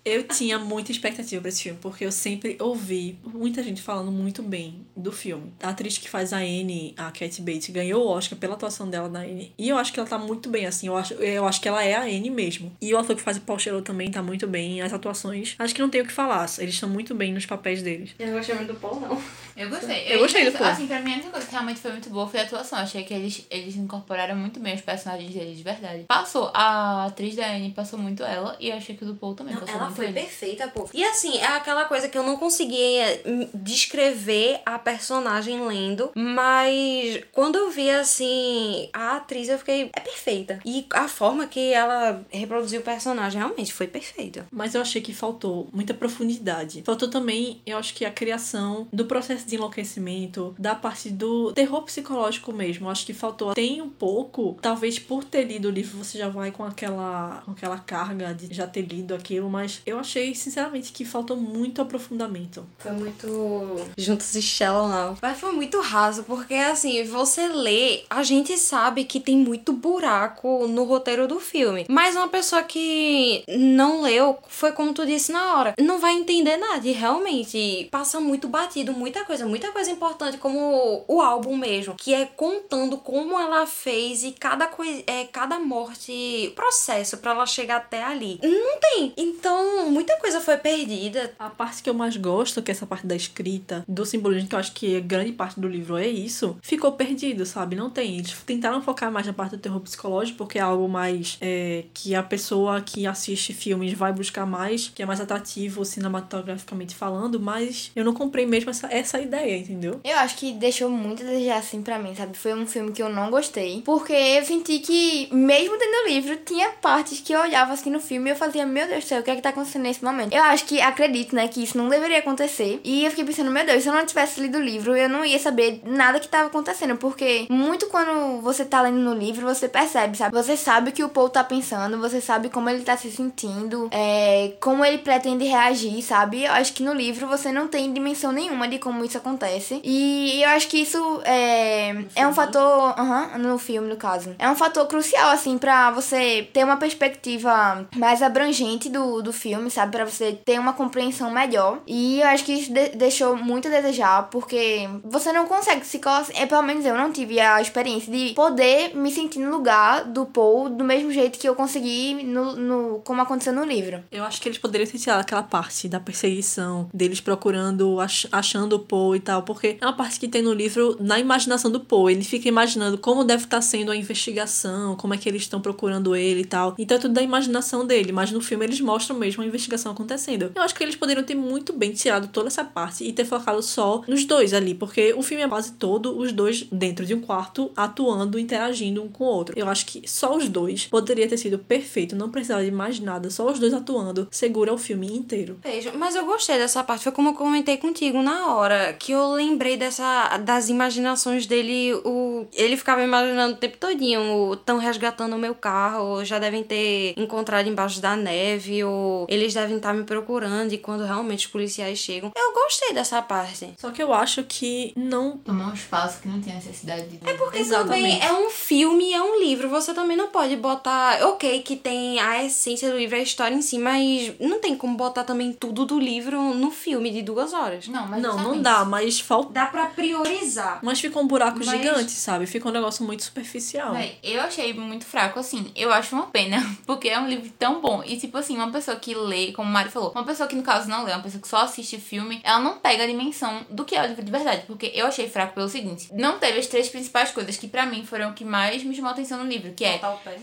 Eu tinha muita expectativa pra esse filme, porque eu sempre ouvi muita gente falando muito bem do filme. A atriz que faz a Anne, a Cat Bates, ganhou o Oscar pela atuação dela na Anne. E eu acho que ela tá muito bem, assim. Eu acho, eu acho que ela é a Anne mesmo. E o ator que faz o Paul Sheldon também tá muito bem. As atuações, acho que não tem o que falar. Eles estão muito bem nos papéis deles.
Eu não gostei muito do Paul, não.
Eu gostei.
Eu gostei do Paul.
Assim, pra mim, a única coisa que realmente foi muito boa foi a atuação. Achei que eles, eles incorporaram muito bem os personagens deles, de verdade. Passou. A atriz da Anne passou muito ela e eu achei que o do Paul também
Não,
passou
ela
muito
foi perfeita, pô. E assim, é aquela coisa que eu não conseguia hum, descrever a personagem lendo, mas quando eu vi assim a atriz, eu fiquei é perfeita. E a forma que ela reproduziu o personagem realmente foi perfeita.
Mas eu achei que faltou muita profundidade. Faltou também, eu acho que a criação do processo de enlouquecimento, da parte do terror psicológico mesmo. Eu acho que faltou. Tem um pouco, talvez por ter lido o livro, você já vai com aquela, com aquela carga de já ter lido aquilo, mas eu achei, sinceramente, que faltou muito aprofundamento.
Foi muito juntos e shallow now. Mas foi muito raso, porque assim, você lê, a gente sabe que tem muito buraco no roteiro do filme. Mas uma pessoa que não leu, foi como tu disse na hora, não vai entender nada. E realmente passa muito batido, muita coisa, muita coisa importante, como o álbum mesmo, que é contando como ela fez e cada coisa, é cada morte, processo pra ela chegar até ali. Não tem. Então, muita coisa foi perdida.
A parte que eu mais gosto, que é essa parte da escrita, do simbolismo, que eu acho que grande parte do livro é isso, ficou perdido, sabe? Não tem. Eles tentaram focar mais na parte do terror psicológico, porque é algo mais é, que a pessoa que assiste filmes vai buscar mais, que é mais atrativo cinematograficamente falando, mas eu não comprei mesmo essa, essa ideia, entendeu?
Eu acho que deixou muito a desejar assim pra mim, sabe? Foi um filme que eu não gostei. Porque eu senti que, mesmo tendo o livro, tinha partes que eu olhava assim no filme e eu fazia, meu Deus do céu, o que é que tá acontecendo nesse momento? Eu acho que, acredito, né, que isso não deveria acontecer. E eu fiquei pensando, meu Deus, se eu não tivesse lido o livro, eu não ia saber nada que tava acontecendo. Porque muito quando você tá lendo no livro, você percebe, sabe? Você sabe o que o Paul tá pensando, você sabe como ele tá se sentindo, é, como ele pretende reagir, sabe? Eu acho que no livro você não tem dimensão nenhuma de como isso acontece. E eu acho que isso é, é um fator. aham, no filme, no caso. É um fator crucial, assim, pra você ter uma perspectiva mais abrangente do, do filme, sabe? Pra você ter uma compreensão melhor. E eu acho que isso de- deixou muito a desejar, porque você não consegue se colocar. É, pelo menos eu não tive a experiência de poder me sentir no lugar do Paul do mesmo jeito que eu consegui no, no como aconteceu no livro.
Eu acho que eles poderiam tirado aquela parte da perseguição, deles procurando, ach- achando o Poe e tal, porque é uma parte que tem no livro na imaginação do Poe. Ele fica imaginando como deve estar sendo a investigação, como é que eles estão procurando ele e tal. Então é tudo da imaginação dele, mas no filme eles mostram mesmo a investigação acontecendo. Eu acho que eles poderiam ter muito bem tirado toda essa parte e ter focado só nos dois ali, porque o filme é quase todo os dois dentro de um quarto, atuando, interagindo um com o outro. Eu acho que só os dois poderia ter sido perfeito, não precisava de mais nada, só os dois atuando segura o filme inteiro.
Vejo, mas eu gostei dessa parte. Foi como eu comentei contigo na hora. Que eu lembrei dessa. das imaginações dele. O, ele ficava imaginando o tempo todinho. Estão resgatando o meu carro. Já devem ter encontrado embaixo da neve. Ou eles devem estar me procurando. E quando realmente os policiais chegam. Eu gostei dessa parte.
Só que eu acho que não.
Tomar um espaço que não tinha necessidade de. É
Porque
Exatamente.
também é um filme, é um livro. Você também não pode botar. Ok, que tem a essência do livro, a história em si, mas não tem como botar também tudo do livro no filme de duas horas.
Não, mas
Não, não dá, mas falta.
Dá pra priorizar.
Mas fica um buraco
Mas-
gigante, sabe? Fica um negócio muito superficial.
Eu achei muito fraco, assim. Eu acho uma pena, porque é um livro tão bom. E, tipo assim, uma pessoa que lê, como o Mari falou, uma pessoa que no caso não lê, uma pessoa que só assiste filme, ela não pega a dimensão do que é o livro de verdade. Porque eu achei fraco pelo seguinte: não teve as três principais coisas que pra mim foram o que mais me chamou a atenção no livro, que é.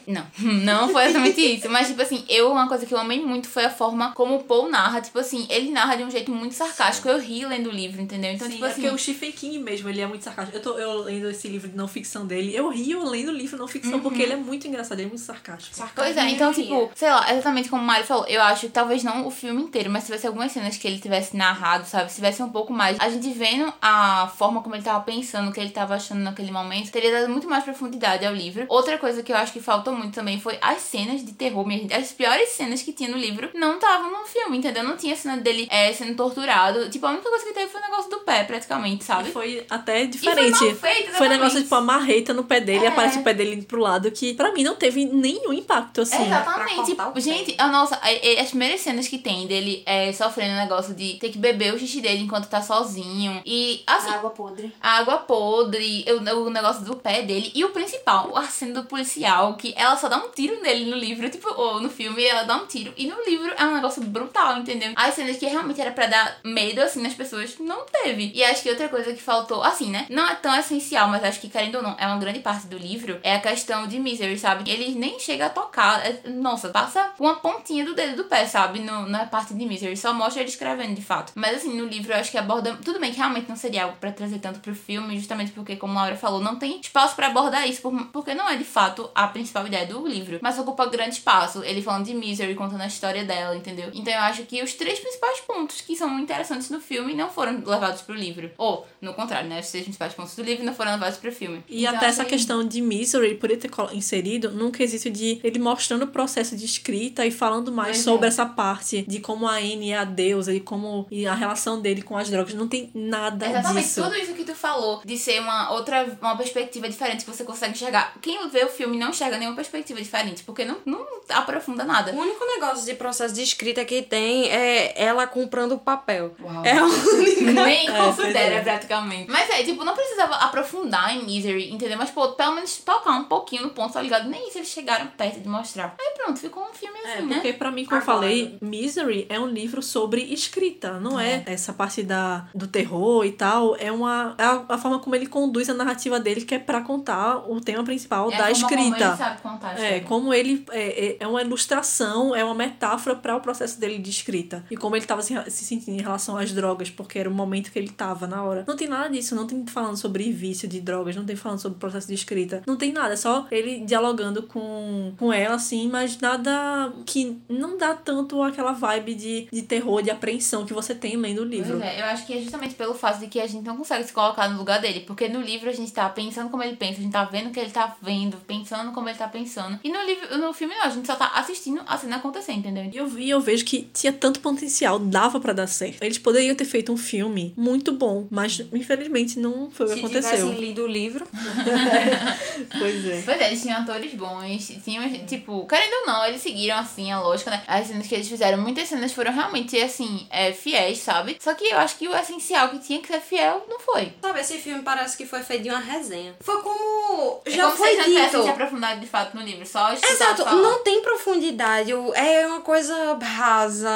Não, não foi exatamente isso. Mas, tipo assim, eu, uma coisa que eu amei muito foi a forma como o Paul narra. Tipo assim, ele narra de um jeito muito sarcástico. Eu ri lendo o livro, entendeu? Então,
Sim,
tipo
é
assim.
porque o Stephen King mesmo, ele é muito sarcástico. Eu tô eu lendo esse livro de não ficção dele, eu rio lendo o livro de não ficção,
Uhum.
porque ele é muito engraçado, ele é muito sarcástico.
Pois é, então, tipo, sei lá, exatamente como o Mário falou, eu acho que talvez não o filme inteiro, mas se tivesse algumas cenas que ele tivesse narrado, sabe? Se tivesse um pouco mais. A gente vendo a forma como ele tava pensando, o que ele tava achando naquele momento, teria dado muito mais profundidade ao livro. Outra coisa que eu acho que faltou muito também foi as cenas de terror, minha gente. As piores cenas que tinha no livro não estavam no filme, entendeu? Não tinha cena dele é, sendo torturado. Tipo, a única coisa que teve foi o negócio do pé, praticamente, sabe?
E foi até
E
diferente.
foi mal feito,
Foi um negócio tipo a marreta no pé dele e
É.
aparece o pé dele indo pro lado, que pra mim não teve nenhum impacto assim.
Exatamente. Tipo,
o pé.
gente, a nossa, a- a- as primeiras cenas que tem dele é, sofrendo o negócio de ter que beber o xixi dele enquanto tá sozinho. E, assim,
Água podre.
a água podre, o, o negócio do pé dele. E o principal, a cena do policial, que ela só dá um tiro nele no livro, tipo, ou no filme, ela dá um tiro. E no livro é um negócio brutal, entendeu? As cenas que realmente era pra dar medo, assim, nas pessoas, não teve. E acho que outra coisa que faltou, assim, né? Não é tão essencial, mas acho que, querendo ou não, é uma grande parte do livro, é a questão de Misery, sabe? Ele nem chega a tocar. é- nossa, passa uma pontinha do dedo do pé, sabe? No, na parte de Misery. Só mostra ele escrevendo, de fato. Mas assim, no livro eu acho que aborda. Tudo bem que realmente não seria algo pra trazer tanto pro filme, justamente porque, como a Laura falou, não tem espaço pra abordar isso, por- porque não é de fato a principal ideia do livro. Mas ocupa grande espaço. Ele falando de Misery, contando a história dela, entendeu? Então eu acho que os três principais pontos que são interessantes no filme não foram levados pro livro. Ou, no contrário, né? Os três principais pontos do livro não foram levados pro filme.
E
Então,
até essa questão de Misery, por ele ter inserido num quesito de ele mostrando o processo de escrita e falando mais sobre
é.
Essa parte de como a Anne é a deusa e como e a relação dele com as drogas. Não tem nada
Exatamente,
disso.
tudo isso que tu falou, de ser uma outra, uma perspectiva diferente que você consegue enxergar. Quem vê o filme não enxerga nenhuma perspectiva diferente, porque não, não aprofunda nada.
O único negócio de processo de escrita que tem é ela comprando o papel.
Uau.
É a única.
Nem considera
pois é.
praticamente. Mas é, tipo, não precisava aprofundar em Misery, entendeu? Mas, pô, pelo menos tocar um pouquinho no ponto, tá ligado? Nem isso eles chegaram perto de mostrar. Aí pronto, ficou um filme
É,
assim, né?
porque pra mim, como eu
Agora.
Falei, Misery é um livro sobre escrita, não é, essa parte da, do terror e tal. É uma é a, a forma como ele conduz a narrativa dele, que é pra contar o tema principal
É
da
como
escrita.
ele sabe contar a
É, como ele é, é- é uma ilustração, é uma metáfora para o processo dele de escrita. E como ele tava se, se sentindo em relação às drogas, porque era o momento que ele tava na hora. Não tem nada disso, não tem falando sobre vício de drogas, não tem falando sobre o processo de escrita. Não tem nada, é só ele dialogando com, com ela, assim, mas nada que não dá tanto aquela vibe de, de terror, de apreensão que você tem lendo o livro.
Pois é, eu acho que é justamente pelo fato de que a gente não consegue se colocar no lugar dele. Porque no livro a gente tá pensando como ele pensa, a gente tá vendo o que ele tá vendo, pensando como ele tá pensando. E no livro, no filme não, a gente só tá assistindo a cena acontecer, entendeu?
E eu vi, eu vejo que tinha tanto potencial, dava pra dar certo. Eles poderiam ter feito um filme muito bom, mas infelizmente não foi o que
Se
aconteceu.
tivessem lido o livro.
Pois é.
Pois é, eles tinham atores bons, tinham, tipo, querendo ou não, eles seguiram, assim, a lógica, né? As cenas que eles fizeram, muitas cenas foram realmente, assim, é, fiéis, sabe? Só que eu acho que o essencial que tinha que ser fiel não foi.
Sabe, esse filme parece que foi feito de uma resenha. Foi como.
É
Já
como
foi
se não
dito.
se aprofundado de fato no livro, só
Exato,
falar.
não tem profundidade, é uma coisa rasa,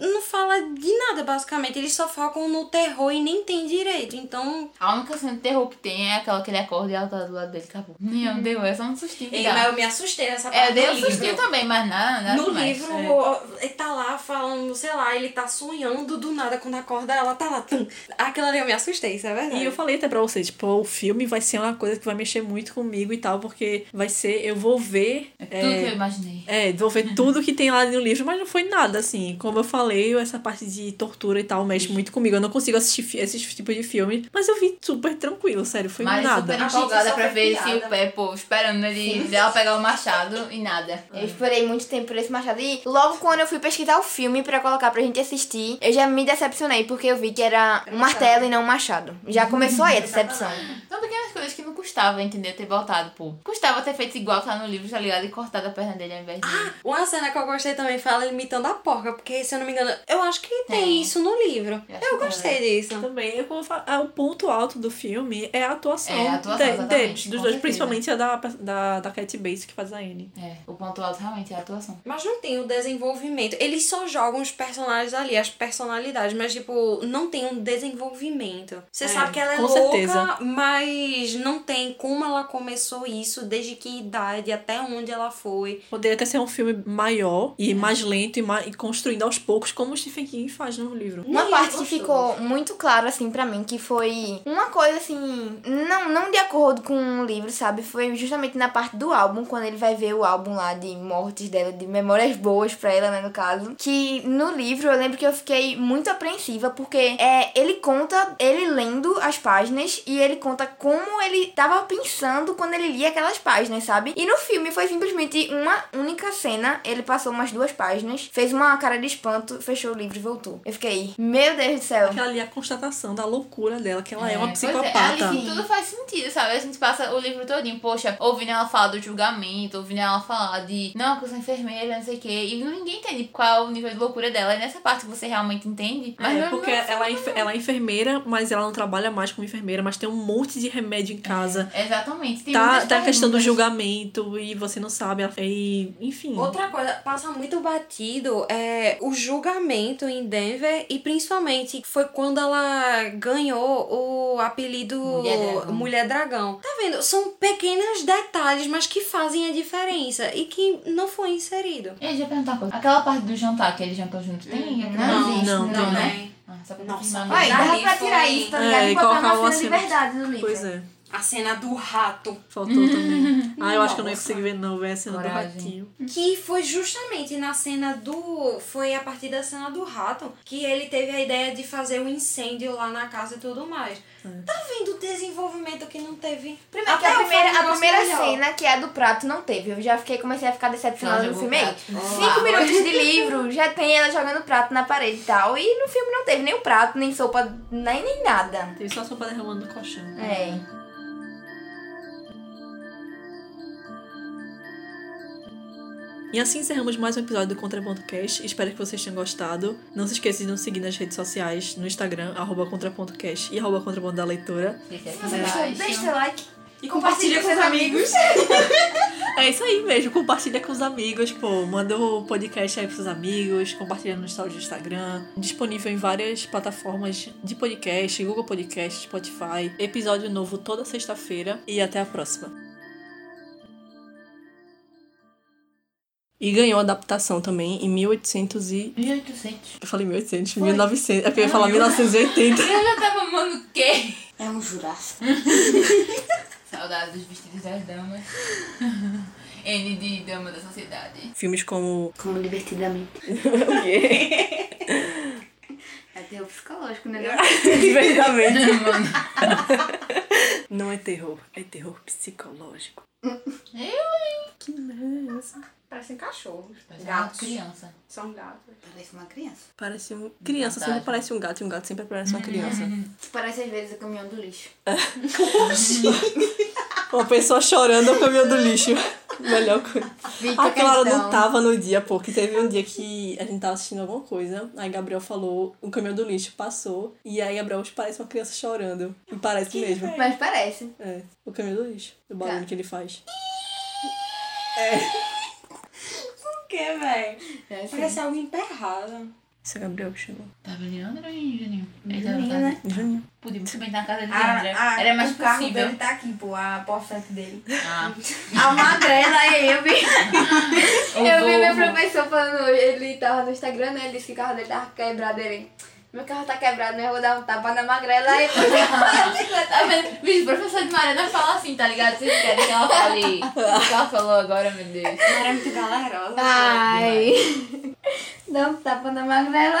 não fala de nada basicamente, eles só focam no terror e nem tem direito, então...
A única cena de terror que tem é aquela que ele acorda e ela tá do lado dele, acabou. Meu Deus, é só um sustinho
Ei, mas eu me assustei nessa
É,
parte
eu dei um sustinho também, mas nada, nada
No
demais.
livro,
É.
tá lá falando, sei lá, ele tá sonhando do nada quando acorda, ela tá lá. Tum. Aquilo ali eu me assustei, isso é verdade.
E eu falei até pra você, tipo, o filme vai ser uma coisa que vai mexer muito comigo e tal, porque vai ser, eu vou ver.
É tudo que eu imaginei.
É, vou ver tudo que tem lá no livro, mas não foi nada, assim. Como eu falei, essa parte de tortura e tal mexe muito comigo. Eu não consigo assistir esses tipos de filme, mas eu vi super tranquilo, sério, foi
Mas
nada.
super empolgada pra ver esse o pé, pô, esperando ele ela pegar o machado e nada.
Eu esperei muito tempo por esse machado. E logo quando eu fui pesquisar o filme pra colocar pra gente assistir, eu já me decepcionei, porque eu vi que era um martelo e não um machado. Já começou aí a decepção.
São pequenas coisas que não custava, entendeu? Ter voltado, pô. Custava ter feito igual tá no livro, tá ligado? E cortado a perna dele ao invés de.
Uma cena que eu gostei também foi ela imitando a porca, porque se eu não me engano, eu acho que tem,
Tem.
isso no livro.
Eu
Eu gostei disso.
Também, eu, falo, ah, o ponto alto do filme é a atuação,
É, a atuação,
de- deles, dos dois,
certeza.
principalmente a da, da, da Cat Bates que faz a Anne.
É, o ponto alto realmente é a atuação.
Mas não tem o desenvolvimento. Eles só jogam os personagens ali, as personalidades, mas, tipo, não tem um desenvolvimento. Você
É,
sabe que ela é louca,
certeza.
mas não tem como ela começou isso, desde que idade, até onde ela foi.
Poderia até ser um filme maior e mais lento e, ma- e construindo aos poucos, como o Stephen King faz no livro.
Uma parte que ficou muito claro, assim, pra mim, que foi uma coisa, assim, não, não de acordo com o livro, sabe? Foi justamente na parte do álbum, quando ele vai ver o álbum lá de mortes dela, de memórias boas pra ela, né, no caso. Que no livro eu lembro que eu fiquei muito apreensiva, porque é, ele conta, ele lendo as páginas e ele conta como ele tava pensando quando ele lia aquelas páginas, sabe? E no filme foi simplesmente uma única cena, ele passou umas duas páginas, fez uma cara de espanto, fechou o livro e voltou. Eu fiquei, meu Deus do céu.
Aquela ali é a constatação da loucura dela, que ela é, uma
pois é,
psicopata.
ali tudo faz sentido, sabe? A gente passa o livro todinho, poxa, ouvindo ela falar do julgamento, ouvindo ela falar de, não, que eu sou enfermeira, não sei o quê, e ninguém entende qual é o nível de loucura dela. É nessa parte que você realmente entende. Mas
é,
não-
porque
não-
ela é, enfe- ela é enfermeira, mas ela não trabalha mais como enfermeira, mas tem um monte de remédio em casa. casa.
Exatamente. Tem
Tá, tá a questão do julgamento e você não sabe. E, enfim.
Outra coisa, passa muito batido é o julgamento em Denver e principalmente foi quando ela ganhou o apelido
Mulher Dragão.
Mulher Dragão. Tá vendo? São pequenos detalhes, mas que fazem a diferença e que não foi inserido.
Eu já perguntar uma coisa. Aquela parte do jantar que eles jantam juntos, tem? Aquilo
Não,
existe,
não,
não,
não.
né? Ah, só pra
Nossa,
dava
Ali
pra tirar
foi-
isso, tá ligado?
É,
e botar
colocar
uma cena de
cena-
verdade no livro.
Pois é.
A cena do rato.
Faltou também. Ah, eu acho que eu não ia conseguir ver, não, ver a cena
Coragem.
do ratinho.
Que foi justamente na cena do. Foi a partir da cena do rato que ele teve a ideia de fazer um incêndio lá na casa e tudo mais. Tá vendo o desenvolvimento que não teve?
Primeiro, que
Até
a
o
primeira, a primeira
melhor.
cena, que é a do prato, não teve. Eu já fiquei, comecei a ficar decepcionada no filme. Cinco minutos de livro, já tem ela jogando prato na parede e tal. E no filme não teve nem o prato, nem sopa, nem, nem nada.
Teve só a sopa derramando no colchão.
É.
E assim encerramos mais um episódio do Contraponto Cast. Espero que vocês tenham gostado. Não se esqueça de nos seguir nas redes sociais, no Instagram, arroba Contraponto Cast e arroba Contraponto da Leitora.
Deixa
seu like.
E
Compartilha com seus amigos.
É isso aí mesmo, compartilha com os amigos, pô. Manda o podcast aí pros seus amigos, compartilha no story do Instagram. Disponível em várias plataformas de podcast, Google Podcast, Spotify. Episódio novo toda sexta-feira e até a próxima. E ganhou adaptação também em 1800 e...
1800.
Eu falei 1800, 1900. É porque eu ia falar 1980.
Eu já tava amando o quê?
É um Jurássico.
Saudades dos vestidos das damas. N de dama da sociedade.
Filmes como...
Como divertidamente.
O quê?
É terror psicológico, né?
Divertidamente.
Mano.
Não é terror, é terror psicológico.
Eu,
Que merda.
Parecem cachorros.
Mas é uma criança.
São gatos. Parece uma criança.
Parece um... Criança sempre parece um gato e um gato sempre parece uma criança.
Parece às vezes o caminhão do lixo.
Uma pessoa chorando no caminhão do lixo. Melhor coisa.
Fica
A Clara
questão.
não tava no dia, pô, que teve um dia que a gente tava assistindo alguma coisa, aí Gabriel falou, o caminhão do lixo passou, e aí Gabriel parece uma criança chorando. E parece mesmo.
Mas parece.
É, o caminhão do lixo, o barulho
Tá.
que ele faz.
O que, velho?
É assim.
Parece algo emperrado.
Isso é Gabriel chegou.
Tava em Leandro ou em Juninho? Ele tava
Juninho, né?
Juninho.
Podia muito bem estar na casa de
Ah,
Leandro.
ah,
Era mais
o carro
possível.
dele tá aqui, pô, a porcente dele.
Ah.
A magrela, eu vi. Eu vi meu professor falando, hoje, ele tava no Instagram, né? Ele disse que o carro dele tava quebrado. Ele, meu carro tá quebrado, né? Eu vou dar um tapa na magrela. Aí depois eu
Tá vendo? Bicho, professor de Mariana fala assim, tá ligado? Vocês querem que ela fale o que ela falou agora, meu Deus.
Era muito galerosa.
Ai. Dá um tapa na magrela.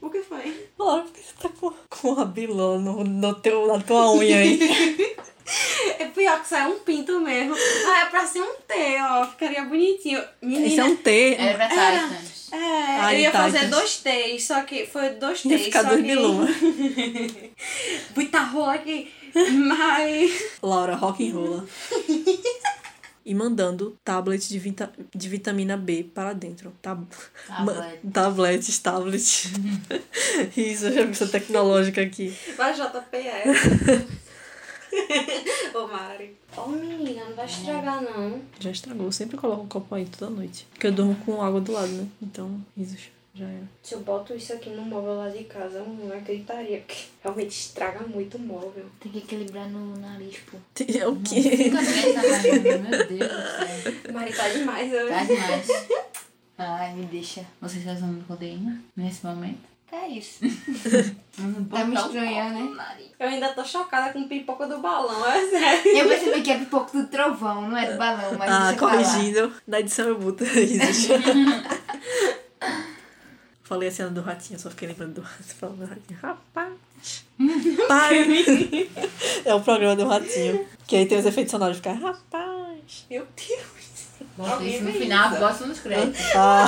O que foi?
Laura, por que você tá com, com uma biló no, no teu, na tua unha aí?
É pior que sai um pinto mesmo. Ah, é pra ser um T, ó. Ficaria bonitinho. Menina.
Isso é um T.
Era pra Titans.
É,
Ai,
eu ia fazer
Titans.
dois T's, só que foi dois
Ia
T's.
ficar
só
dois
que...
biloma.
Muita rola aqui. Mas.
Laura, rock and roll. E mandando tablets de, vita, de vitamina B para dentro. Tab
Tablet.
Tablets, tablets. Isso, já vi essa tecnológica aqui.
Vai JPS. Ô, Mari. Ô, menina, não vai estragar, não.
Já estragou. Eu sempre coloco um copo aí toda noite. Porque eu durmo com água do lado, né? Então, risos. Já era.
Se eu boto isso aqui no móvel lá de casa, não acreditaria. Porque realmente estraga muito o móvel.
Tem que equilibrar no nariz, pô.
É o quê?
Nunca vi essa Mariana, meu Deus do céu.
Mari tá demais hoje.
Tá demais. Ai, me deixa. Você está usando codeína nesse momento?
É isso? Tá me estranhando,
no
né?
Eu ainda tô chocada com pipoca do balão, é sério.
Eu percebi que é pipoco do trovão, não é do balão, mas
Ah, corrigindo. Na edição eu boto risos. Falei a cena do ratinho, só fiquei lembrando do ratinho. Falando do ratinho. Rapaz. Pai. É o programa do ratinho. Que aí tem os efeitos sonoros. Fica, rapaz.
Meu Deus.
Bota
Alguém
isso no final,
isso?
bota nos créditos.
Ah.